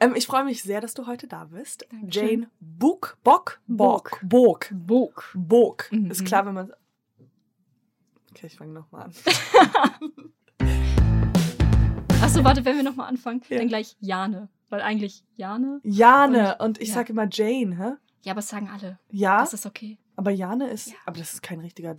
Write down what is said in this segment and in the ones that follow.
Ähm, ich freue mich sehr, dass du heute da bist. Dankeschön. Jane Book, Bock, Bock, Bock, Bog. Bock. Mhm. Ist klar, wenn man. Okay, ich fange nochmal an. Achso, warte, wenn wir nochmal anfangen, Ja. dann gleich Jane. Weil eigentlich Jane. Jane Und- und ich ja. sage immer Jane, hä? Ja, aber das sagen alle. Ja, Das ist okay. aber Jane ist. Ja. Aber das ist kein richtiger.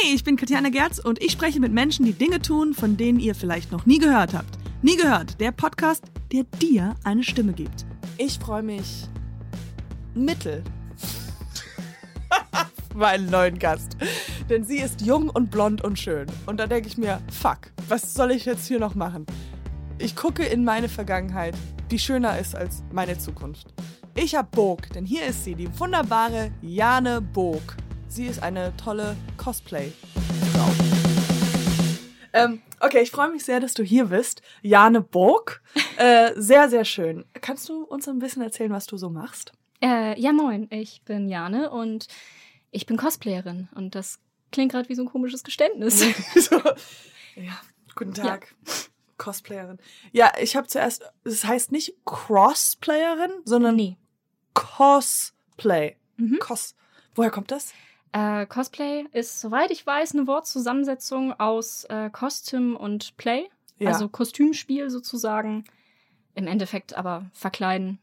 Hey, ich bin Katjana Gerz und ich spreche mit Menschen, die Dinge tun, von denen ihr vielleicht noch nie gehört habt. Nie gehört, der Podcast, der dir eine Stimme gibt. Ich freue mich mittel meinen neuen Gast. Denn sie ist jung und blond und schön. Und da denke ich mir, fuck, was soll ich jetzt hier noch machen? Ich gucke in meine Vergangenheit, die schöner ist als meine Zukunft. Ich hab Bog, denn hier ist sie, die wunderbare Jane Bog. Sie ist eine tolle Cosplay-Frau. Ähm, okay, ich freue mich sehr, dass du hier bist. Jane Bog. Äh, sehr, sehr schön. Kannst du uns ein bisschen erzählen, was du so machst? Äh, ja, moin. Ich bin Jane und ich bin Cosplayerin. Und das klingt gerade wie so ein komisches Geständnis. so, ja, guten Tag. Cosplayerin. Ja, ich habe zuerst, es heißt nicht Crossplayerin, sondern nee. Cosplay. Mhm. Cos. Woher kommt das? Äh, Cosplay ist, soweit ich weiß, eine Wortzusammensetzung aus äh, Costume und Play. Ja. Also Kostümspiel sozusagen. Im Endeffekt aber verkleiden.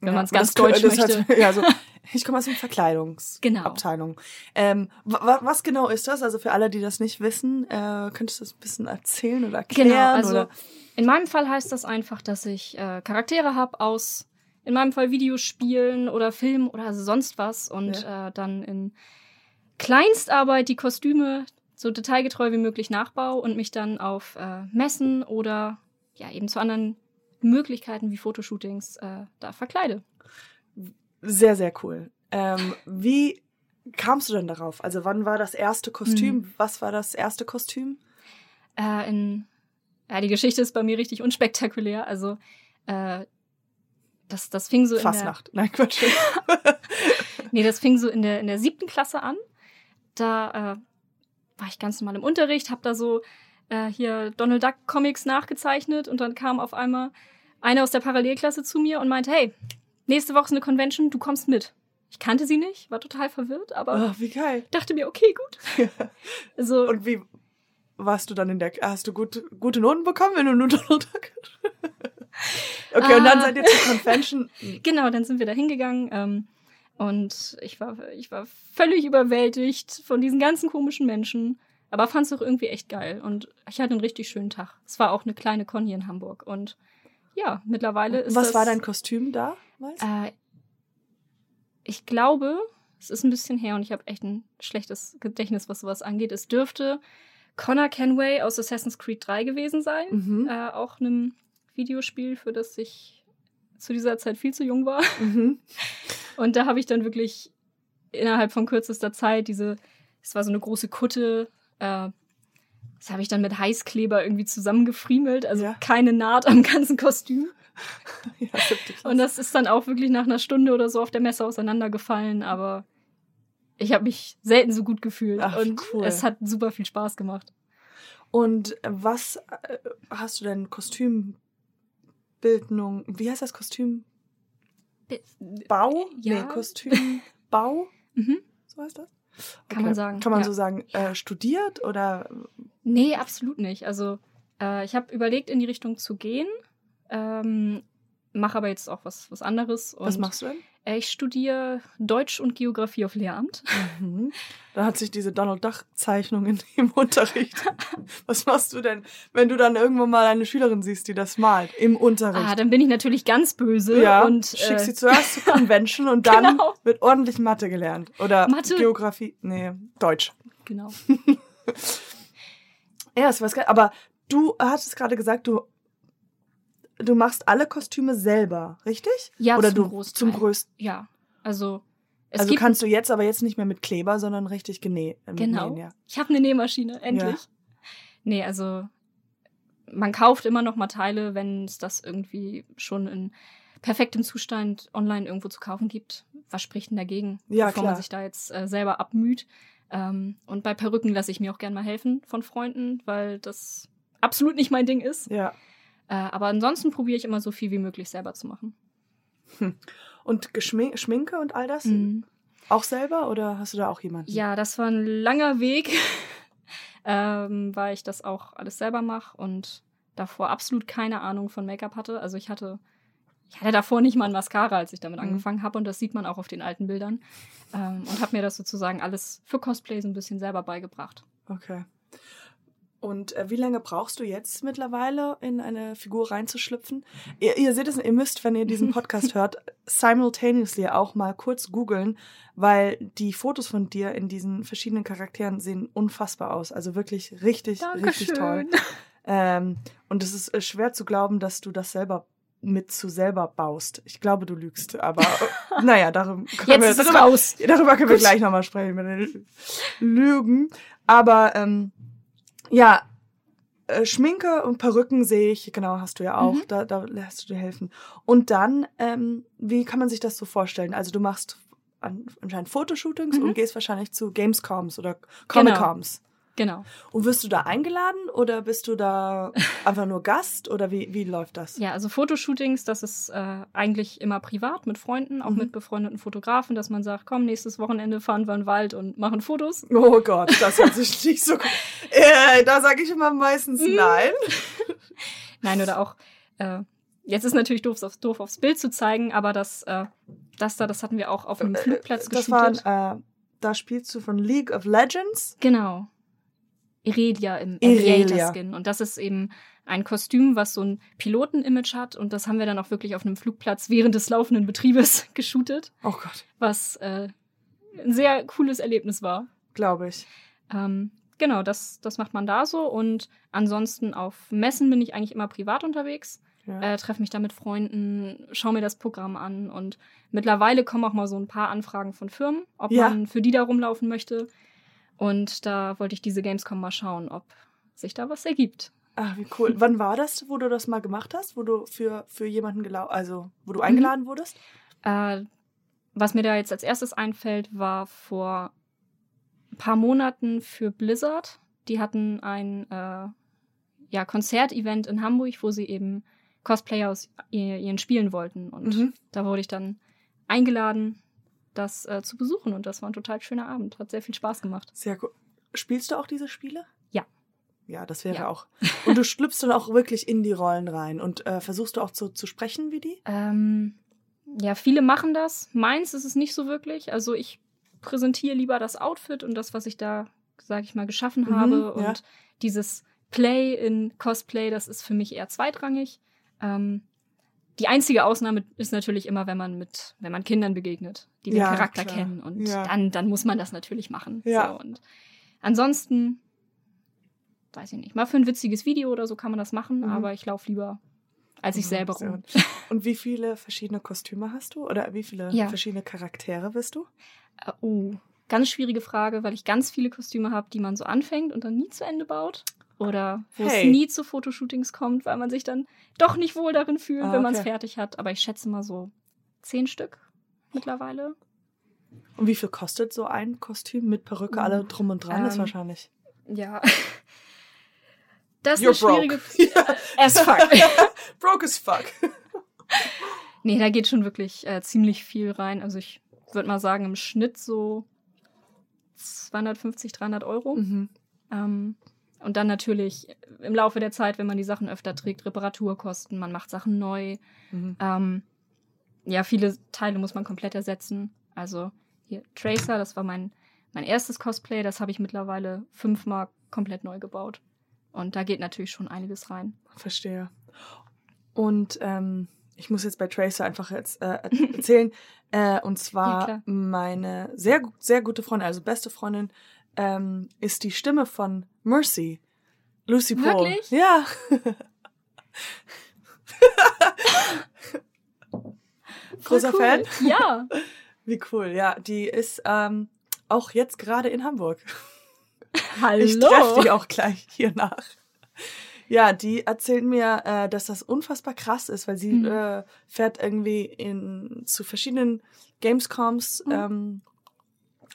Wenn Ja, man's aber ganz deutsch möchte. Hat, ja, so, ich komme aus der Verkleidungsabteilung. Genau. Ähm, wa- was genau ist das? Also für alle, die das nicht wissen, äh, könntest du das ein bisschen erzählen oder erklären? Genau, also oder? in meinem Fall heißt das einfach, dass ich äh, Charaktere habe aus, in meinem Fall Videospielen oder Filmen oder sonst was und äh, dann in Kleinstarbeit die Kostüme so detailgetreu wie möglich nachbaue und mich dann auf äh, Messen oder ja eben zu anderen Möglichkeiten wie Fotoshootings äh, da verkleide. Sehr, sehr cool. Ähm, wie kamst du denn darauf? Also wann war das erste Kostüm? Hm. Was war das erste Kostüm? Äh, in, ja, die Geschichte ist bei mir richtig unspektakulär. Also äh, das, das fing so in der, Fastnacht. Nein, Quatsch. Nee, das fing so in der, in der siebten Klasse an. Da äh, war ich ganz normal im Unterricht, hab da so äh, hier Donald Duck Comics nachgezeichnet und dann kam auf einmal eine aus der Parallelklasse zu mir und meinte, hey, nächste Woche ist eine Convention, du kommst mit. Ich kannte sie nicht, war total verwirrt, aber oh, wie geil. dachte mir, okay, gut. Also, Und wie warst du dann in der, hast du gut, gute Noten bekommen, wenn du nur Donald Duck Okay, und dann Ah. seid ihr zur Convention. genau, dann sind wir da hingegangen ähm, und ich war, ich war völlig überwältigt von diesen ganzen komischen Menschen, aber fand es auch irgendwie echt geil und ich hatte einen richtig schönen Tag. Es war auch eine kleine Con hier in Hamburg und ja, mittlerweile ist Was das, war dein Kostüm da? Weißt? du? Äh, ich glaube, es ist ein bisschen her und ich habe echt ein schlechtes Gedächtnis, was sowas angeht. Es dürfte Connor Kenway aus Assassin's Creed 3 gewesen sein. Mhm. Äh, auch einem Videospiel, für das ich zu dieser Zeit viel zu jung war. Mhm. Und da habe ich dann wirklich innerhalb von kürzester Zeit diese, es war so eine große Kutte, äh, das habe ich dann mit Heißkleber irgendwie zusammengefriemelt, also Ja. keine Naht am ganzen Kostüm. Ja. Und das ist dann auch wirklich nach einer Stunde oder so auf der Messe auseinandergefallen, aber ich habe mich selten so gut gefühlt Ach, und cool. es hat super viel Spaß gemacht. Und was äh, hast du denn Kostümbildung? Wie heißt das Kostüm? Bau? Ja. Nee, Kostümbau? Mhm. So heißt das? Kann man sagen, Kann man ja. so sagen, äh, studiert oder Nee, absolut nicht. Also äh, ich habe überlegt, in die Richtung zu gehen, ähm, mache aber jetzt auch was, was anderes. Was machst du denn? Ich studiere Deutsch und Geografie auf Lehramt. Mhm. Da hat sich diese Donald Duck Zeichnung in im Unterricht. Was machst du denn, wenn du dann irgendwann mal eine Schülerin siehst, die das malt im Unterricht? Ah, dann bin ich natürlich ganz böse ja, und schickst äh, sie zuerst zur Convention und dann Genau. wird ordentlich Mathe gelernt. Oder Mathe? Geografie, nee, Deutsch. genau. Ja, ist was geil. Aber du hattest gerade gesagt, du, du machst alle Kostüme selber, richtig? Ja, Oder zum du Großteil. zum größten. Ja, also es Also kannst du jetzt aber jetzt nicht mehr mit Kleber, sondern richtig genäht. äh, Genau. Nähen, ja. Ich habe eine Nähmaschine, endlich. Nee, also man kauft immer noch mal Teile, wenn es das irgendwie schon in perfektem Zustand online irgendwo zu kaufen gibt. Was spricht denn dagegen, Ja, bevor klar. man sich da jetzt äh, selber abmüht? Ähm, und bei Perücken lasse ich mir auch gern mal helfen von Freunden, weil das absolut nicht mein Ding ist. Ja. Äh, aber ansonsten probiere ich immer so viel wie möglich selber zu machen. Und Geschmin Schminke und all das? Mhm. Auch selber oder hast du da auch jemanden? Ja, das war ein langer Weg, ähm, weil ich das auch alles selber mache und davor absolut keine Ahnung von Make-up hatte. Also ich hatte, ich hatte davor nicht mal ein Mascara, als ich damit Mhm. angefangen habe und das sieht man auch auf den alten Bildern. Ähm, und habe mir das sozusagen alles für Cosplay so ein bisschen selber beigebracht. Okay. Und äh, wie lange brauchst du jetzt mittlerweile, in eine Figur reinzuschlüpfen? Ihr, ihr seht es, ihr müsst, wenn ihr diesen Podcast hört, simultaneously auch mal kurz googeln, weil die Fotos von dir in diesen verschiedenen Charakteren sehen unfassbar aus. Also wirklich richtig, richtig toll. Ähm, und es ist äh, schwer zu glauben, dass du das selber mit zu selber baust. Ich glaube, du lügst, aber äh, naja, darum können Jetzt es darüber, darüber können wir Gut. gleich nochmal sprechen, wenn wir lügen. Aber ähm, ja, äh, Schminke und Perücken sehe ich, genau, hast du ja auch, Mhm. da, da lässt du dir helfen. Und dann, ähm, wie kann man sich das so vorstellen? Also du machst an, anscheinend Fotoshootings Mhm. und gehst wahrscheinlich zu Gamescoms oder Comic-Coms. Genau. Und wirst du da eingeladen oder bist du da einfach nur Gast oder wie, wie läuft das? Ja, also Fotoshootings, das ist äh, eigentlich immer privat mit Freunden, auch Mhm. mit befreundeten Fotografen, dass man sagt, komm, nächstes Wochenende fahren wir in den Wald und machen Fotos. Oh Gott, das hört sich nicht so gut. Äh, da sage ich immer meistens Mhm. nein. Nein, oder auch, äh, jetzt ist natürlich doof, aufs, doof aufs Bild zu zeigen, aber das, äh, das da, das hatten wir auch auf einem Flugplatz Äh, das geshootet. waren, äh, da spielst du von League of Legends. Genau. Irelia im. Aviator-Skin. Und das ist eben ein Kostüm, was so ein Piloten-Image hat. Und das haben wir dann auch wirklich auf einem Flugplatz während des laufenden Betriebes geshootet, Oh Gott, was äh, ein sehr cooles Erlebnis war. glaube ich. Ähm, genau, das, das macht man da so. Und ansonsten auf Messen bin ich eigentlich immer privat unterwegs. Ja. Äh, treffe mich da mit Freunden, schaue mir das Programm an. Und mittlerweile kommen auch mal so ein paar Anfragen von Firmen, ob Ja. man für die da rumlaufen möchte. Und da wollte ich diese Gamescom mal schauen, ob sich da was ergibt. Ah, wie cool. Wann war das, wo du das mal gemacht hast? Wo du für, für jemanden gelau also wo du eingeladen wurdest? Äh, was mir da jetzt als erstes einfällt, war vor ein paar Monaten für Blizzard. Die hatten ein äh, ja, Konzertevent in Hamburg, wo sie eben Cosplayer aus ihr- ihren Spielen wollten. Und Mhm. da wurde ich dann eingeladen, das äh, zu besuchen. Und das war ein total schöner Abend. Hat sehr viel Spaß gemacht. Sehr cool. Spielst du auch diese Spiele? Ja. Ja, das wäre Ja. auch. Und du schlüpfst dann auch wirklich in die Rollen rein und äh, versuchst du auch zu, zu sprechen wie die? Ähm, ja, viele machen das. Meins ist es nicht so wirklich. Also ich präsentiere lieber das Outfit und das, was ich da, sag ich mal, geschaffen Mhm, habe. ja. Und dieses Play in Cosplay, das ist für mich eher zweitrangig. Ähm, die einzige Ausnahme ist natürlich immer, wenn man mit, wenn man Kindern begegnet, die den Ja, Charakter klar. kennen. Und Ja. dann, dann muss man das natürlich machen. Ja. So, und ansonsten, weiß ich nicht, mal für ein witziges Video oder so kann man das machen, Mhm. aber ich laufe lieber als ich selber rum. Und wie viele verschiedene Kostüme hast du? Oder wie viele Ja. verschiedene Charaktere bist du? Oh, ganz schwierige Frage, weil ich ganz viele Kostüme habe, die man so anfängt und dann nie zu Ende baut. Oder wo Hey. es nie zu Fotoshootings kommt, weil man sich dann doch nicht wohl darin fühlt, Ah, wenn man es fertig hat. Aber ich schätze mal so zehn Stück mittlerweile. Und wie viel kostet so ein Kostüm mit Perücke, Mhm. alle drum und dran? ist Ähm, wahrscheinlich. Ja. Das ist You're eine broke. schwierige. As fuck. Broke as fuck. nee, da geht schon wirklich äh, ziemlich viel rein. Also ich würde mal sagen, im Schnitt so 250, 300 Euro. Mhm. Ähm, und dann natürlich im Laufe der Zeit, wenn man die Sachen öfter trägt, Reparaturkosten, man macht Sachen neu. Mhm. Ähm, ja, viele Teile muss man komplett ersetzen. Also hier Tracer, das war mein, mein erstes Cosplay, das habe ich mittlerweile fünfmal komplett neu gebaut. Und da geht natürlich schon einiges rein. Verstehe. Und ähm, ich muss jetzt bei Tracer einfach jetzt äh, erzählen. äh, und Ja, zwar klar. meine sehr, sehr gute Freundin, also beste Freundin, ähm, ist die Stimme von Mercy. Lucy Pohl. Wirklich? Ja. Großer cool. Fan? Ja. Wie cool. Ja, die ist ähm, auch jetzt gerade in Hamburg. Hallo. Ich treffe die auch gleich hier nach. Ja, die erzählt mir, äh, dass das unfassbar krass ist, weil sie Mhm. äh, fährt irgendwie in zu verschiedenen Gamescoms Mhm. ähm,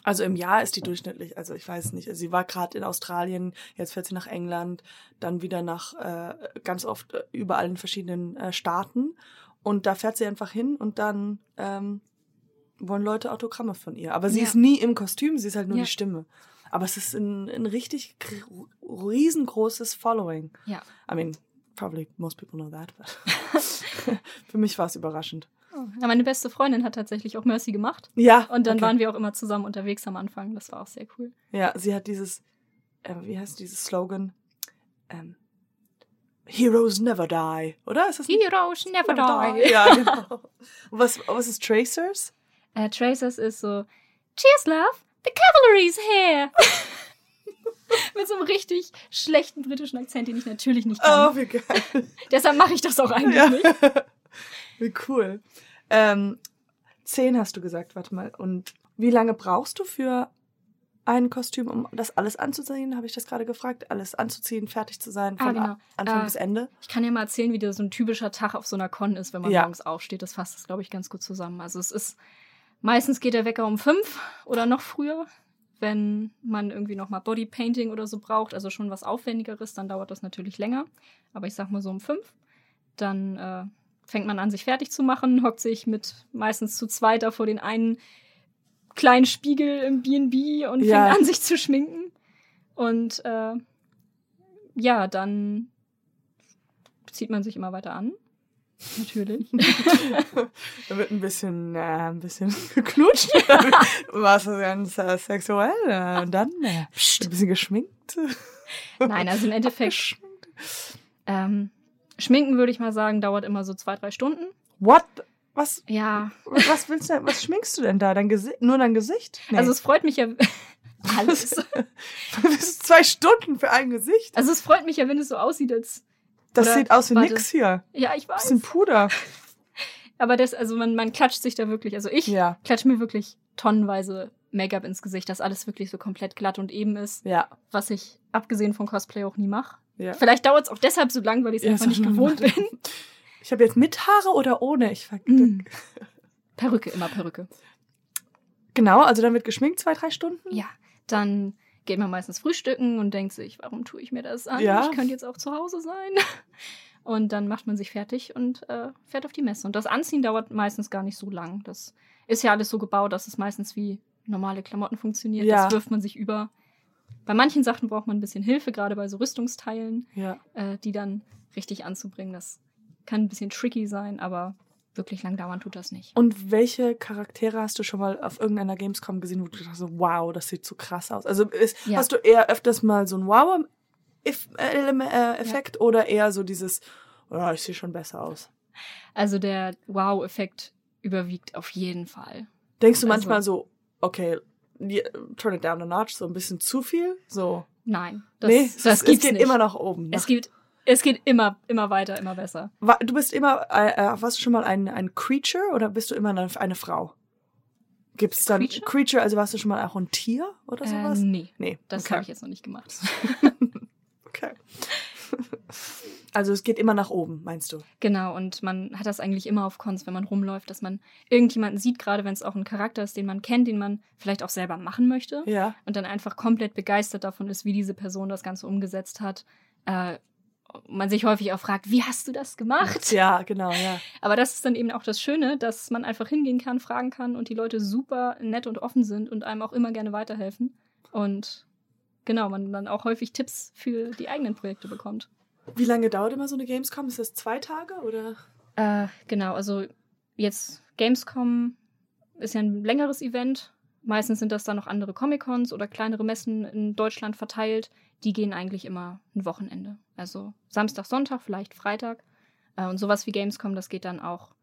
Also im Jahr ist die durchschnittlich, also ich weiß nicht, also sie war gerade in Australien, jetzt fährt sie nach England, dann wieder nach äh, ganz oft äh, überall in verschiedenen äh, Staaten und da fährt sie einfach hin und dann ähm, wollen Leute Autogramme von ihr. Aber sie Ja. ist nie im Kostüm, sie ist halt nur Ja. die Stimme. Aber es ist ein, ein richtig gr- riesengroßes Following. Ja. I mean, probably most people know that, but für mich war es überraschend. Ja, meine beste Freundin hat tatsächlich auch Mercy gemacht. Ja. Und dann okay. waren wir auch immer zusammen unterwegs am Anfang. Das war auch sehr cool. Ja, sie hat dieses, äh, wie heißt dieses Slogan? Ähm, Heroes never die, oder? Ist das nicht? Heroes never die. Ja, genau. Und was, was ist Tracers? Äh, Tracers ist so, Cheers, love, the cavalry's here. Mit so einem richtig schlechten britischen Akzent, den ich natürlich nicht kann. Oh, wie geil. Deshalb mache ich das auch eigentlich Ja. nicht. Wie cool. Ähm, zehn hast du gesagt, warte mal. Und wie lange brauchst du für ein Kostüm, um das alles anzuziehen? Habe ich das gerade gefragt? Alles anzuziehen, fertig zu sein, Ah, von genau. A- Anfang Äh, bis Ende? Ich kann ja mal erzählen, wie der so ein typischer Tag auf so einer Con ist, wenn man Ja. morgens aufsteht. Das fasst das, glaube ich, ganz gut zusammen. Also es ist, meistens geht der Wecker um fünf oder noch früher. Wenn man irgendwie noch mal Bodypainting oder so braucht, also schon was Aufwendigeres, dann dauert das natürlich länger. Aber ich sag mal so um fünf. Dann äh, fängt man an, sich fertig zu machen, hockt sich mit meistens zu zweit da vor den einen kleinen Spiegel im B&B und Ja. fängt an, sich zu schminken. Und äh, ja, dann zieht man sich immer weiter an. Natürlich. Da wird ein bisschen, äh, ein bisschen geknutscht. Was ganz äh, sexuell. Äh, und dann äh, ein bisschen geschminkt. Nein, also im Endeffekt, ähm, schminken würde ich mal sagen, dauert immer so zwei, drei Stunden. What? Was, Ja, was willst du denn, was schminkst du denn da? Dein Gesicht? Nur dein Gesicht? Nee. also es freut mich ja alles. Das ist zwei Stunden für ein Gesicht. Also es freut mich ja, wenn es so aussieht, als Das Oder- sieht aus wie warte. nix hier. ja, ich weiß. Bisschen Puder. Aber das, also man, man klatscht sich da wirklich, also ich Ja. klatsche mir wirklich tonnenweise Make-up ins Gesicht, dass alles wirklich so komplett glatt und eben ist, Ja. was ich abgesehen von Cosplay auch nie mache. Ja. Vielleicht dauert es auch deshalb so lang, weil ich es Ja, einfach nicht gewohnt bin. Ich habe jetzt mit Haare oder ohne? Ich ver Mm. Perücke, immer Perücke. Genau, also dann wird geschminkt zwei, drei Stunden. Ja, dann geht man meistens frühstücken und denkt sich, warum tue ich mir das an? Ja. Ich könnte jetzt auch zu Hause sein. Und dann macht man sich fertig und äh, fährt auf die Messe. Und das Anziehen dauert meistens gar nicht so lang. Das ist ja alles so gebaut, dass es meistens wie normale Klamotten funktioniert. Ja. Das wirft man sich über. Bei manchen Sachen braucht man ein bisschen Hilfe, gerade bei so Rüstungsteilen, Ja. äh, die dann richtig anzubringen. Das kann ein bisschen tricky sein, aber wirklich lang dauern tut das nicht. Und welche Charaktere hast du schon mal auf irgendeiner Gamescom gesehen, wo du dachtest, wow, das sieht so krass aus? Also ist, Ja. hast du eher öfters mal so ein Wow-Effekt oder eher so dieses, oh, ich sehe schon besser aus? Also der Wow-Effekt überwiegt auf jeden Fall. Denkst du Also- manchmal so, okay, turn it down a notch, so ein bisschen zu viel? So. Nein, das, nee, es, das es gibt's geht nicht. immer nach oben. es Nach, geht, es geht immer, immer weiter, immer besser. Du bist immer, äh, äh, warst du schon mal ein, ein Creature oder bist du immer eine, eine Frau? Gibt es dann Creature? Creature? also warst du schon mal auch ein Tier oder Äh, sowas? nee, nee, das okay. habe ich jetzt noch nicht gemacht. Okay. Also es geht immer nach oben, meinst du? Genau, und man hat das eigentlich immer auf Cons, wenn man rumläuft, dass man irgendjemanden sieht, gerade wenn es auch ein Charakter ist, den man kennt, den man vielleicht auch selber machen möchte Ja. und dann einfach komplett begeistert davon ist, wie diese Person das Ganze umgesetzt hat. Äh, man sich häufig auch fragt, wie hast du das gemacht? Ja, genau, ja. Aber das ist dann eben auch das Schöne, dass man einfach hingehen kann, fragen kann und die Leute super nett und offen sind und einem auch immer gerne weiterhelfen. Und genau, man dann auch häufig Tipps für die eigenen Projekte bekommt. Wie lange dauert immer so eine Gamescom? Ist das zwei Tage oder? Äh, genau, also jetzt Gamescom ist ja ein längeres Event. Meistens sind das dann noch andere Comic-Cons oder kleinere Messen in Deutschland verteilt. Die gehen eigentlich immer ein Wochenende. Also Samstag, Sonntag, vielleicht Freitag. Äh, und sowas wie Gamescom, das geht dann auch,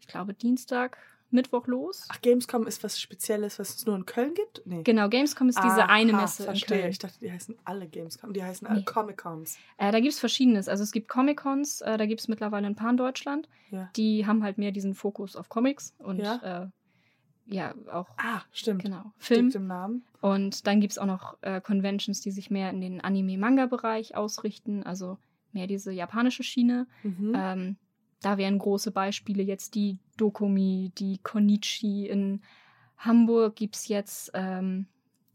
ich glaube, Dienstag, Mittwoch los. Ach, Gamescom ist was Spezielles, was es nur in Köln gibt? Nee. Genau, Gamescom ist diese Aha, eine Messe in verstehe. Köln. Ich dachte, die heißen alle Gamescom. Die heißen alle Nee. Comic-Cons. Äh, da gibt es Verschiedenes. Also es gibt Comic-Cons, äh, da gibt es mittlerweile ein paar in Deutschland. Ja. Die haben halt mehr diesen Fokus auf Comics und Ja. äh, ja auch Ah, stimmt. genau Film. Film. im Namen. Und dann gibt es auch noch äh, Conventions, die sich mehr in den Anime-Manga-Bereich ausrichten, also mehr diese japanische Schiene. Mhm. Ähm, da wären große Beispiele jetzt die Dokumi, die Konichi in Hamburg gibt es jetzt, ähm,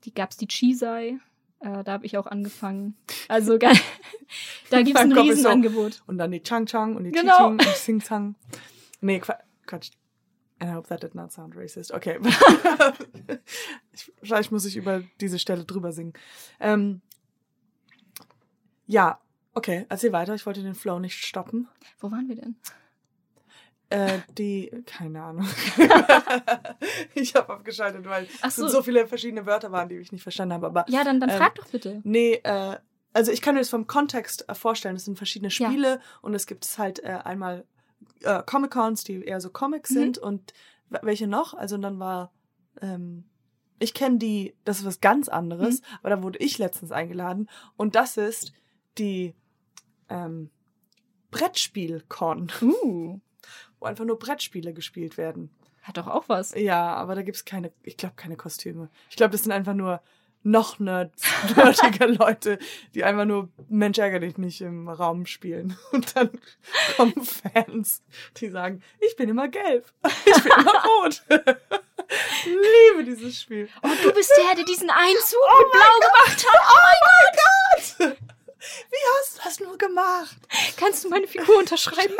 die gab es die Chisei. Äh, da habe ich auch angefangen. Also da gibt es ein Riesenangebot. Und dann die Chang Chang und die Genau. Chiching und die Sing Zang. Nee, Qua- Quatsch. I hope that did not sound racist. Okay. ich, vielleicht muss ich über diese Stelle drüber singen. Ähm, ja, okay, erzähl weiter. Ich wollte den Flow nicht stoppen. Wo waren wir denn? Äh, die, keine Ahnung. ich habe abgeschaltet, weil Ach es so. so viele verschiedene Wörter waren, die ich nicht verstanden habe. Aber Ja, dann, dann Ähm, frag doch bitte. Nee, äh, also ich kann mir das vom Kontext äh, vorstellen. Es sind verschiedene Ja. Spiele und es gibt halt äh, einmal äh, Comic-Cons, die eher so Comics Mhm. sind und welche noch? Also und dann war, ähm, ich kenne die, das ist was ganz anderes, Mhm. aber da wurde ich letztens eingeladen und das ist die ähm, Brettspiel-Con, Uh, wo einfach nur Brettspiele gespielt werden. hat doch auch was. Ja, aber da gibt's keine, ich glaube, keine Kostüme. Ich glaube, das sind einfach nur noch nerds, nerdige Leute, die einfach nur Mensch ärger dich nicht im Raum spielen. Und dann kommen Fans, die sagen, ich bin immer gelb, ich bin immer rot. Liebe dieses Spiel. Oh, du bist der, der diesen einen Zug mit Blau gemacht hat. Oh mein Gott! Wie hast du das nur gemacht? Kannst du meine Figur unterschreiben?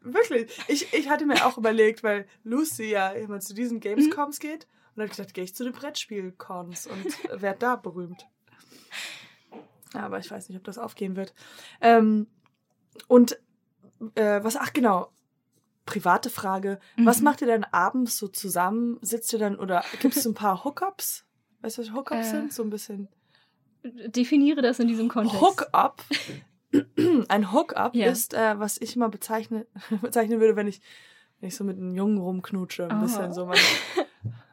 Wirklich. Ich, ich hatte mir auch überlegt, weil Lucy ja immer zu diesen Gamescoms geht. Und dann habe ich gedacht, gehe ich zu den Brettspiel-Cons und werde da berühmt. Aber ich weiß nicht, ob das aufgehen wird. Ähm, und äh, was, ach genau, private Frage. Was Mhm. macht ihr dann abends so zusammen? Sitzt ihr dann oder gibt es so ein paar Hookups? Weißt du, was Hookups Äh, sind? So ein bisschen. Definiere das in diesem Kontext. Hookup. Ein Hookup Ja. ist, äh, was ich mal bezeichne, bezeichnen würde, wenn ich, wenn ich so mit einem Jungen rumknutsche. Ein Oh. bisschen so. Man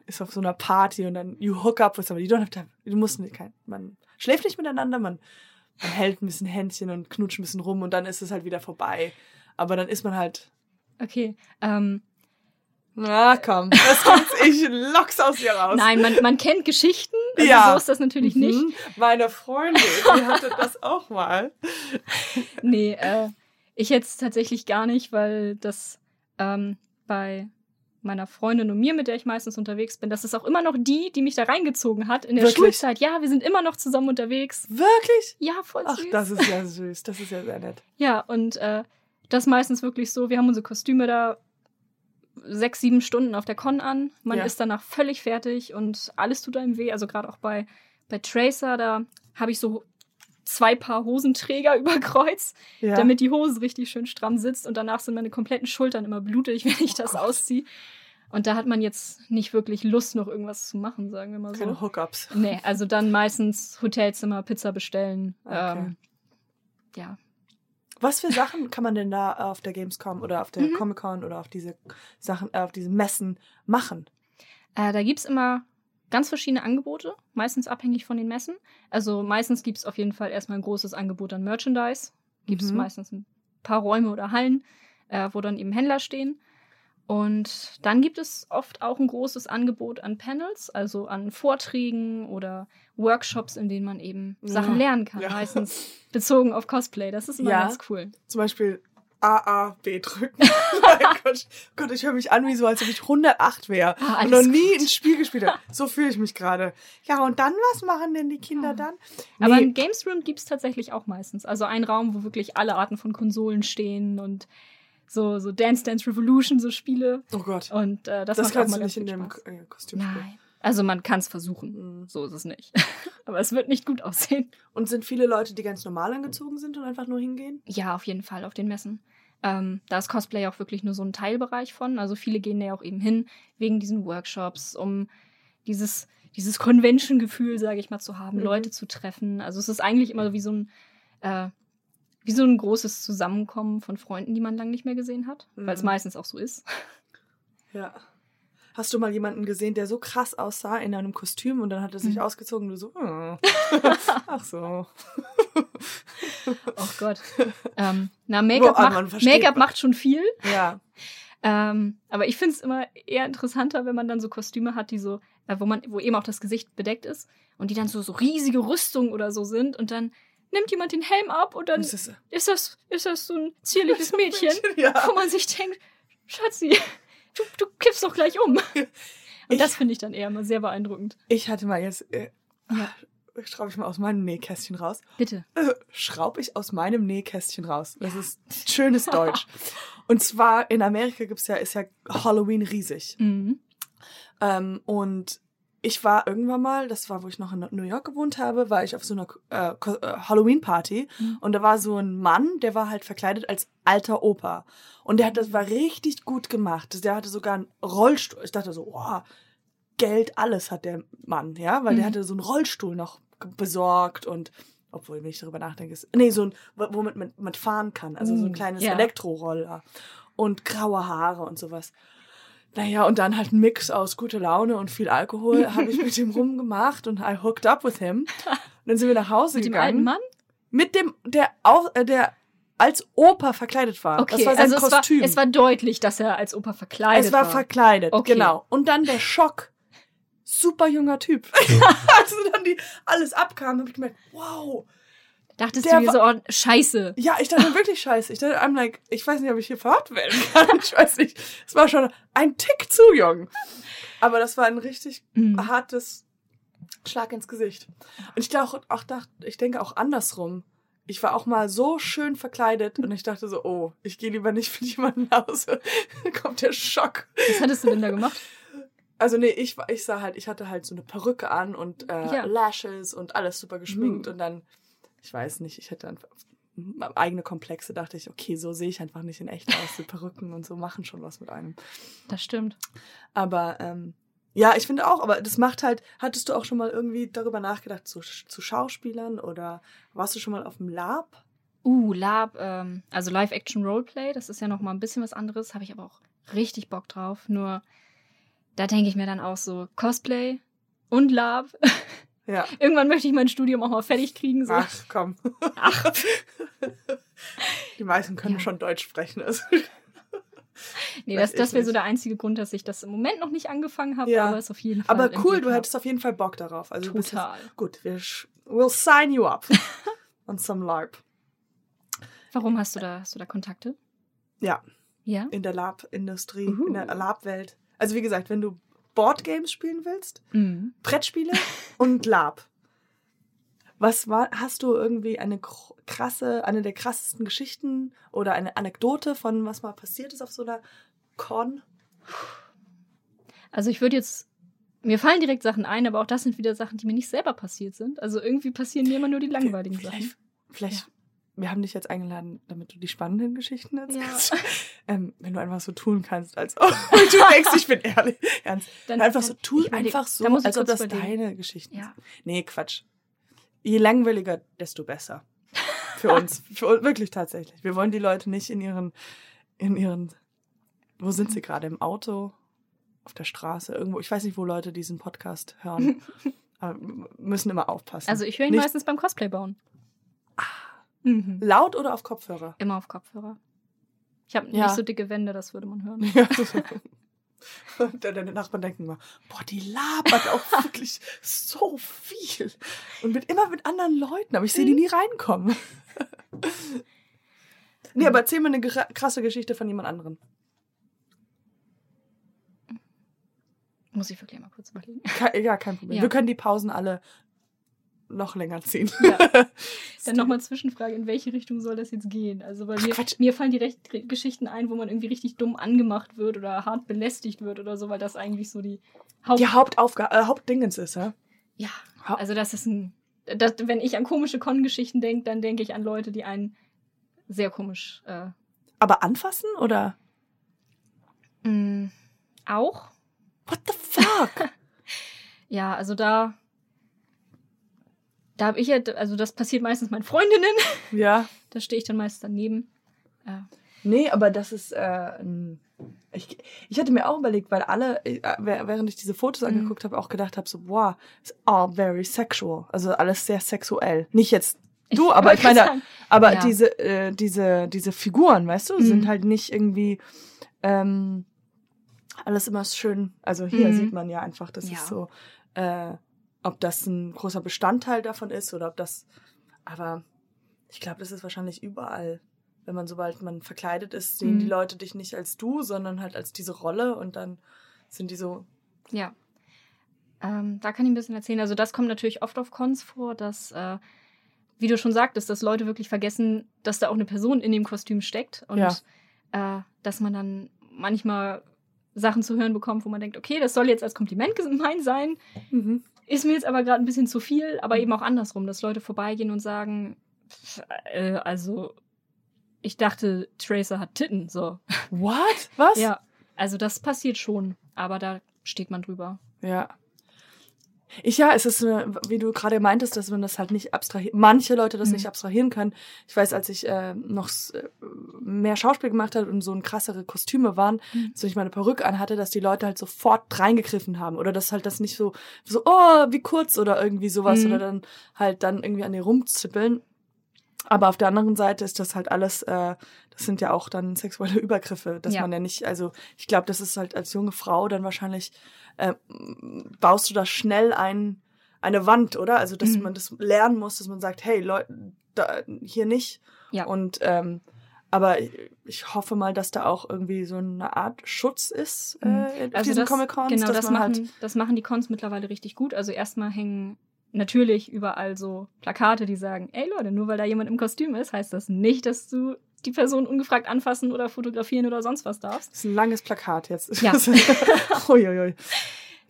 ist auf so einer Party und dann you hook up with somebody. You don't have time. Du musst nicht, kein, man schläft nicht miteinander, man, man hält ein bisschen Händchen und knutscht ein bisschen rum und dann ist es halt wieder vorbei. Aber dann ist man halt, Okay. Ähm, na komm, das gibt's, ich lock's aus dir raus. nein, man, man kennt Geschichten. Also Ja. So ist das natürlich nicht. Mhm. Meine Freundin, die hatte das auch mal. Nee, äh, ich jetzt tatsächlich gar nicht, weil das ähm, bei meiner Freundin und mir, mit der ich meistens unterwegs bin, das ist auch immer noch die, die mich da reingezogen hat in der Wirklich? Schulzeit. Ja, wir sind immer noch zusammen unterwegs. Wirklich? Ja, voll Ach, süß. das ist ja süß. Das ist ja sehr nett. Ja, und äh, das meistens wirklich so, wir haben unsere Kostüme da sechs, sieben Stunden auf der Con an. Man Ja. ist danach völlig fertig und alles tut einem weh. Also gerade auch bei, bei Tracer, da habe ich so zwei Paar Hosenträger über Kreuz, Ja. damit die Hose richtig schön stramm sitzt und danach sind meine kompletten Schultern immer blutig, wenn ich Oh das Gott. ausziehe. Und da hat man jetzt nicht wirklich Lust, noch irgendwas zu machen, sagen wir mal so. Keine Hookups. Nee, also dann meistens Hotelzimmer, Pizza bestellen. Okay. Ähm, ja. Was für Sachen kann man denn da auf der Gamescom oder auf der Mhm. Comic-Con oder auf diese Sachen, äh, auf diese Messen machen? Äh, da gibt's immer ganz verschiedene Angebote, meistens abhängig von den Messen. Also meistens gibt's auf jeden Fall erstmal ein großes Angebot an Merchandise. Gibt's Mhm. meistens ein paar Räume oder Hallen, äh, wo dann eben Händler stehen. Und dann gibt es oft auch ein großes Angebot an Panels, also an Vorträgen oder Workshops, in denen man eben Sachen Ja. lernen kann. Ja. Meistens bezogen auf Cosplay. Das ist immer Ja. ganz cool. Zum Beispiel AAB drücken. mein Gott, Gott, ich höre mich an wie so, als ob ich 108 wäre Ah, und noch nie gut. ein Spiel gespielt habe. So fühle ich mich gerade. Ja, und dann, was machen denn die Kinder Ah. dann? Aber Nee, ein Games Room gibt es tatsächlich auch meistens. Also ein Raum, wo wirklich alle Arten von Konsolen stehen und so, so Dance Dance Revolution, so Spiele. oh Gott, Und äh, das, das, kannst mal du nicht in dem äh, Kostüm spielen. Nein. Also man kann es versuchen. Mhm. So ist es nicht. Aber es wird nicht gut aussehen. Und sind viele Leute, die ganz normal angezogen sind und einfach nur hingehen? Ja, auf jeden Fall auf den Messen. Ähm, da ist Cosplay auch wirklich nur so ein Teilbereich von. Also viele gehen da ja auch eben hin wegen diesen Workshops, um dieses, dieses Convention-Gefühl, sage ich mal, zu haben, Mhm. Leute zu treffen. Also es ist eigentlich immer wie so ein äh, wie so ein großes Zusammenkommen von Freunden, die man lange nicht mehr gesehen hat, weil es Mhm. meistens auch so ist. Ja. Hast du mal jemanden gesehen, der so krass aussah in einem Kostüm und dann hat er sich Mhm. ausgezogen und du so, oh. ach so. Oh Gott. ähm, na, Make-up macht, Make macht schon viel. Ja. Ähm, aber ich finde es immer eher interessanter, wenn man dann so Kostüme hat, die so, äh, wo man, wo eben auch das Gesicht bedeckt ist und die dann so, so riesige Rüstungen oder so sind und dann nimmt jemand den Helm ab und dann Das ist, ist das, ist das so ein zierliches Mädchen, ja. wo man sich denkt, Schatzi, du, du kippst doch gleich um. Und Ich- das finde ich dann eher immer sehr beeindruckend. Ich hatte mal jetzt, äh, Ja. schraube ich mal aus meinem Nähkästchen raus. Bitte. Äh, schraube ich aus meinem Nähkästchen raus. Das ist schönes Deutsch. Und zwar in Amerika gibt's ja, ist ja Halloween riesig. Mhm. Ähm, und ich war irgendwann mal, das war, wo ich noch in New York gewohnt habe, war ich auf so einer äh, äh, Halloween-Party Mhm. und da war so ein Mann, der war halt verkleidet als alter Opa. Und der hat das war richtig gut gemacht. Der hatte sogar einen Rollstuhl. Ich dachte so, wow, Geld, alles hat der Mann, ja, weil der Mhm. hatte so einen Rollstuhl noch besorgt und obwohl, wenn ich darüber nachdenke, ist, nee, so ein, wo- womit man, man fahren kann, also so ein Uh, kleines ja. Elektroroller und graue Haare und sowas. Naja, und dann halt ein Mix aus gute Laune und viel Alkohol habe ich mit ihm rumgemacht und I hooked up with him. Und dann sind wir nach Hause Mit dem gegangen. alten Mann? Mit dem, der auch, äh, der als Opa verkleidet war. Okay, das war sein also es war, Kostüm. es war deutlich, dass er als Opa verkleidet Es war war. verkleidet, Okay. genau. Und dann der Schock. Super junger Typ. Als dann die alles abkam, habe ich gemerkt, wow. Dachtest Der du dir so, oh, scheiße. Ja, ich dachte wirklich scheiße. Ich dachte, I'm like, ich weiß nicht, ob ich hier verhört werden kann. Ich weiß nicht. Es war schon ein Tick zu jung. Aber das war ein richtig Mhm. hartes Schlag ins Gesicht. Und ich glaube auch, auch ich denke auch andersrum. Ich war auch mal so schön verkleidet und ich dachte so, oh, ich gehe lieber nicht mit jemandem nach Hause. Dann kommt der Schock. Was hattest du denn da gemacht? Also nee, ich, ich sah halt, ich hatte halt so eine Perücke an und äh, Ja. Lashes und alles super geschminkt Uh. und dann, ich weiß nicht, ich hätte einfach eigene Komplexe, dachte ich, okay, so sehe ich einfach nicht in echt aus. Die Perücken und so machen schon was mit einem. Das stimmt. Aber ähm, ja, ich finde auch, aber das macht halt, hattest du auch schon mal irgendwie darüber nachgedacht, zu, zu Schauspielern oder warst du schon mal auf dem Lab? Uh, Lab, ähm, also Live-Action-Roleplay, das ist ja noch mal ein bisschen was anderes, habe ich aber auch richtig Bock drauf. Nur, da denke ich mir dann auch so, Cosplay und Lab. Ja. Irgendwann möchte ich mein Studium auch mal fertig kriegen. So. Ach, komm. Ach. Die meisten können Ja. schon Deutsch sprechen. Also. nee, weiß das, das wäre so der einzige Grund, dass ich das im Moment noch nicht angefangen habe, Ja. aber es auf jeden Fall. Aber cool, du hättest auf jeden Fall Bock darauf. Also bist jetzt- Total. Gut, wir we'll sign you up on some LARP. Warum hast du da, hast du da Kontakte? Ja, Ja? in der Lab-Industrie, Uhu. in der Lab-Welt. Also wie gesagt, wenn du Boardgames spielen willst, Mhm. Brettspiele und Lab. Was war, hast du irgendwie eine kr- krasse, eine der krassesten Geschichten oder eine Anekdote von was mal passiert ist auf so einer Con? Also ich würde jetzt. Mir fallen direkt Sachen ein, aber auch das sind wieder Sachen, die mir nicht selber passiert sind. Also irgendwie passieren mir immer nur die langweiligen Sachen. Vielleicht, vielleicht wir haben dich jetzt eingeladen, damit du die spannenden Geschichten erzählst. ähm, wenn du einfach so tun kannst, als ob du denkst, ich bin ehrlich. Ernst. Dann- einfach so, tu einfach so, als ob das überlegen. deine Geschichten Ja. sind. Nee, Quatsch. Je langweiliger, desto besser. Für uns. Für wirklich tatsächlich. Wir wollen die Leute nicht in ihren, in ihren, wo sind sie gerade? Im Auto? Auf der Straße? Irgendwo? Ich weiß nicht, wo Leute diesen Podcast hören. Müssen immer aufpassen. Also ich höre ihn Nicht- meistens beim Cosplay bauen. Mhm. Laut oder auf Kopfhörer? Immer auf Kopfhörer. Ich habe Ja. nicht so dicke Wände, das würde man hören. Ja. Deine Nachbarn denken mal, boah, die labert auch wirklich so viel. Und mit, immer mit anderen Leuten, aber ich sehe die nie reinkommen. nee, aber erzähl mir eine krasse Geschichte von jemand anderem. Muss ich wirklich mal kurz überlegen. Ja, kein Problem. Ja. Wir können die Pausen alle noch länger ziehen. Ja. Dann nochmal Zwischenfrage, in welche Richtung soll das jetzt gehen? Also bei Ach, mir, Quatsch. mir fallen direkt Re- Geschichten ein, wo man irgendwie richtig dumm angemacht wird oder hart belästigt wird oder so, weil das eigentlich so die Haupt... Die Hauptaufgabe, äh, Hauptdingens ist, ja? Ja, also das ist ein... Das, wenn ich an komische Con-Geschichten denke, dann denke ich an Leute, die einen sehr komisch... Äh, Aber anfassen oder? mh, auch? What the fuck? Ja, also da... Da habe ich ja... Also das passiert meistens meinen Freundinnen. ja. Da stehe ich dann meist daneben. Äh, Nee, aber das ist, äh, ich, ich hatte mir auch überlegt, weil alle, äh, während ich diese Fotos Mhm. angeguckt habe, auch gedacht habe, so, wow, it's all very sexual. Also alles sehr sexuell. Nicht jetzt du, Ich aber ich meine, sagen, aber ja. diese, äh, diese, diese Figuren, weißt du, Mhm. sind halt nicht irgendwie, ähm, alles immer schön, also hier Mhm. sieht man ja einfach, das Ja. ist so, äh, ob das ein großer Bestandteil davon ist oder ob das, aber ich glaube, das ist wahrscheinlich überall wenn man sobald man verkleidet ist, sehen Mhm. die Leute dich nicht als du, sondern halt als diese Rolle und dann sind die so, Ja. Ähm, da kann ich ein bisschen erzählen. Also das kommt natürlich oft auf Cons vor, dass, äh, wie du schon sagtest, dass Leute wirklich vergessen, dass da auch eine Person in dem Kostüm steckt und Ja. äh, dass man dann manchmal Sachen zu hören bekommt, wo man denkt, okay, das soll jetzt als Kompliment gemeint sein, mhm. Ist mir jetzt aber gerade ein bisschen zu viel, aber eben auch andersrum, dass Leute vorbeigehen und sagen, pf, äh, also ich dachte, Tracer hat Titten, so. what? Was? Ja, also das passiert schon, aber da steht man drüber. Ja. Ich ja, es ist, eine, wie du gerade meintest, dass man das halt nicht abstrahieren, manche Leute das Mhm. nicht abstrahieren können. Ich weiß, als ich äh, noch äh, mehr Schauspiel gemacht habe und so ein krassere Kostüme waren, Mhm. so ich meine Perücke anhatte, dass die Leute halt sofort reingegriffen haben oder dass halt das nicht so, so, oh, wie kurz oder irgendwie sowas Mhm. oder dann halt dann irgendwie an dir rumzippeln. Aber auf der anderen Seite ist das halt alles, äh, das sind ja auch dann sexuelle Übergriffe, dass Ja. man ja nicht, also ich glaube, das ist halt als junge Frau dann wahrscheinlich, äh, baust du da schnell ein, eine Wand, oder? Also dass Mhm. man das lernen muss, dass man sagt, hey Leute, da, hier nicht. Ja. Und ähm, aber ich, hoffe mal, dass da auch irgendwie so eine Art Schutz ist äh, Mhm. auf Also diesen das, Comic-Cons, genau, dass das man machen, halt das machen die Cons mittlerweile richtig gut. Also erstmal hängen natürlich überall so Plakate, die sagen, ey Leute, nur weil da jemand im Kostüm ist, heißt das nicht, dass du die Person ungefragt anfassen oder fotografieren oder sonst was darfst. Das ist ein langes Plakat jetzt. Ja. Uiuiui.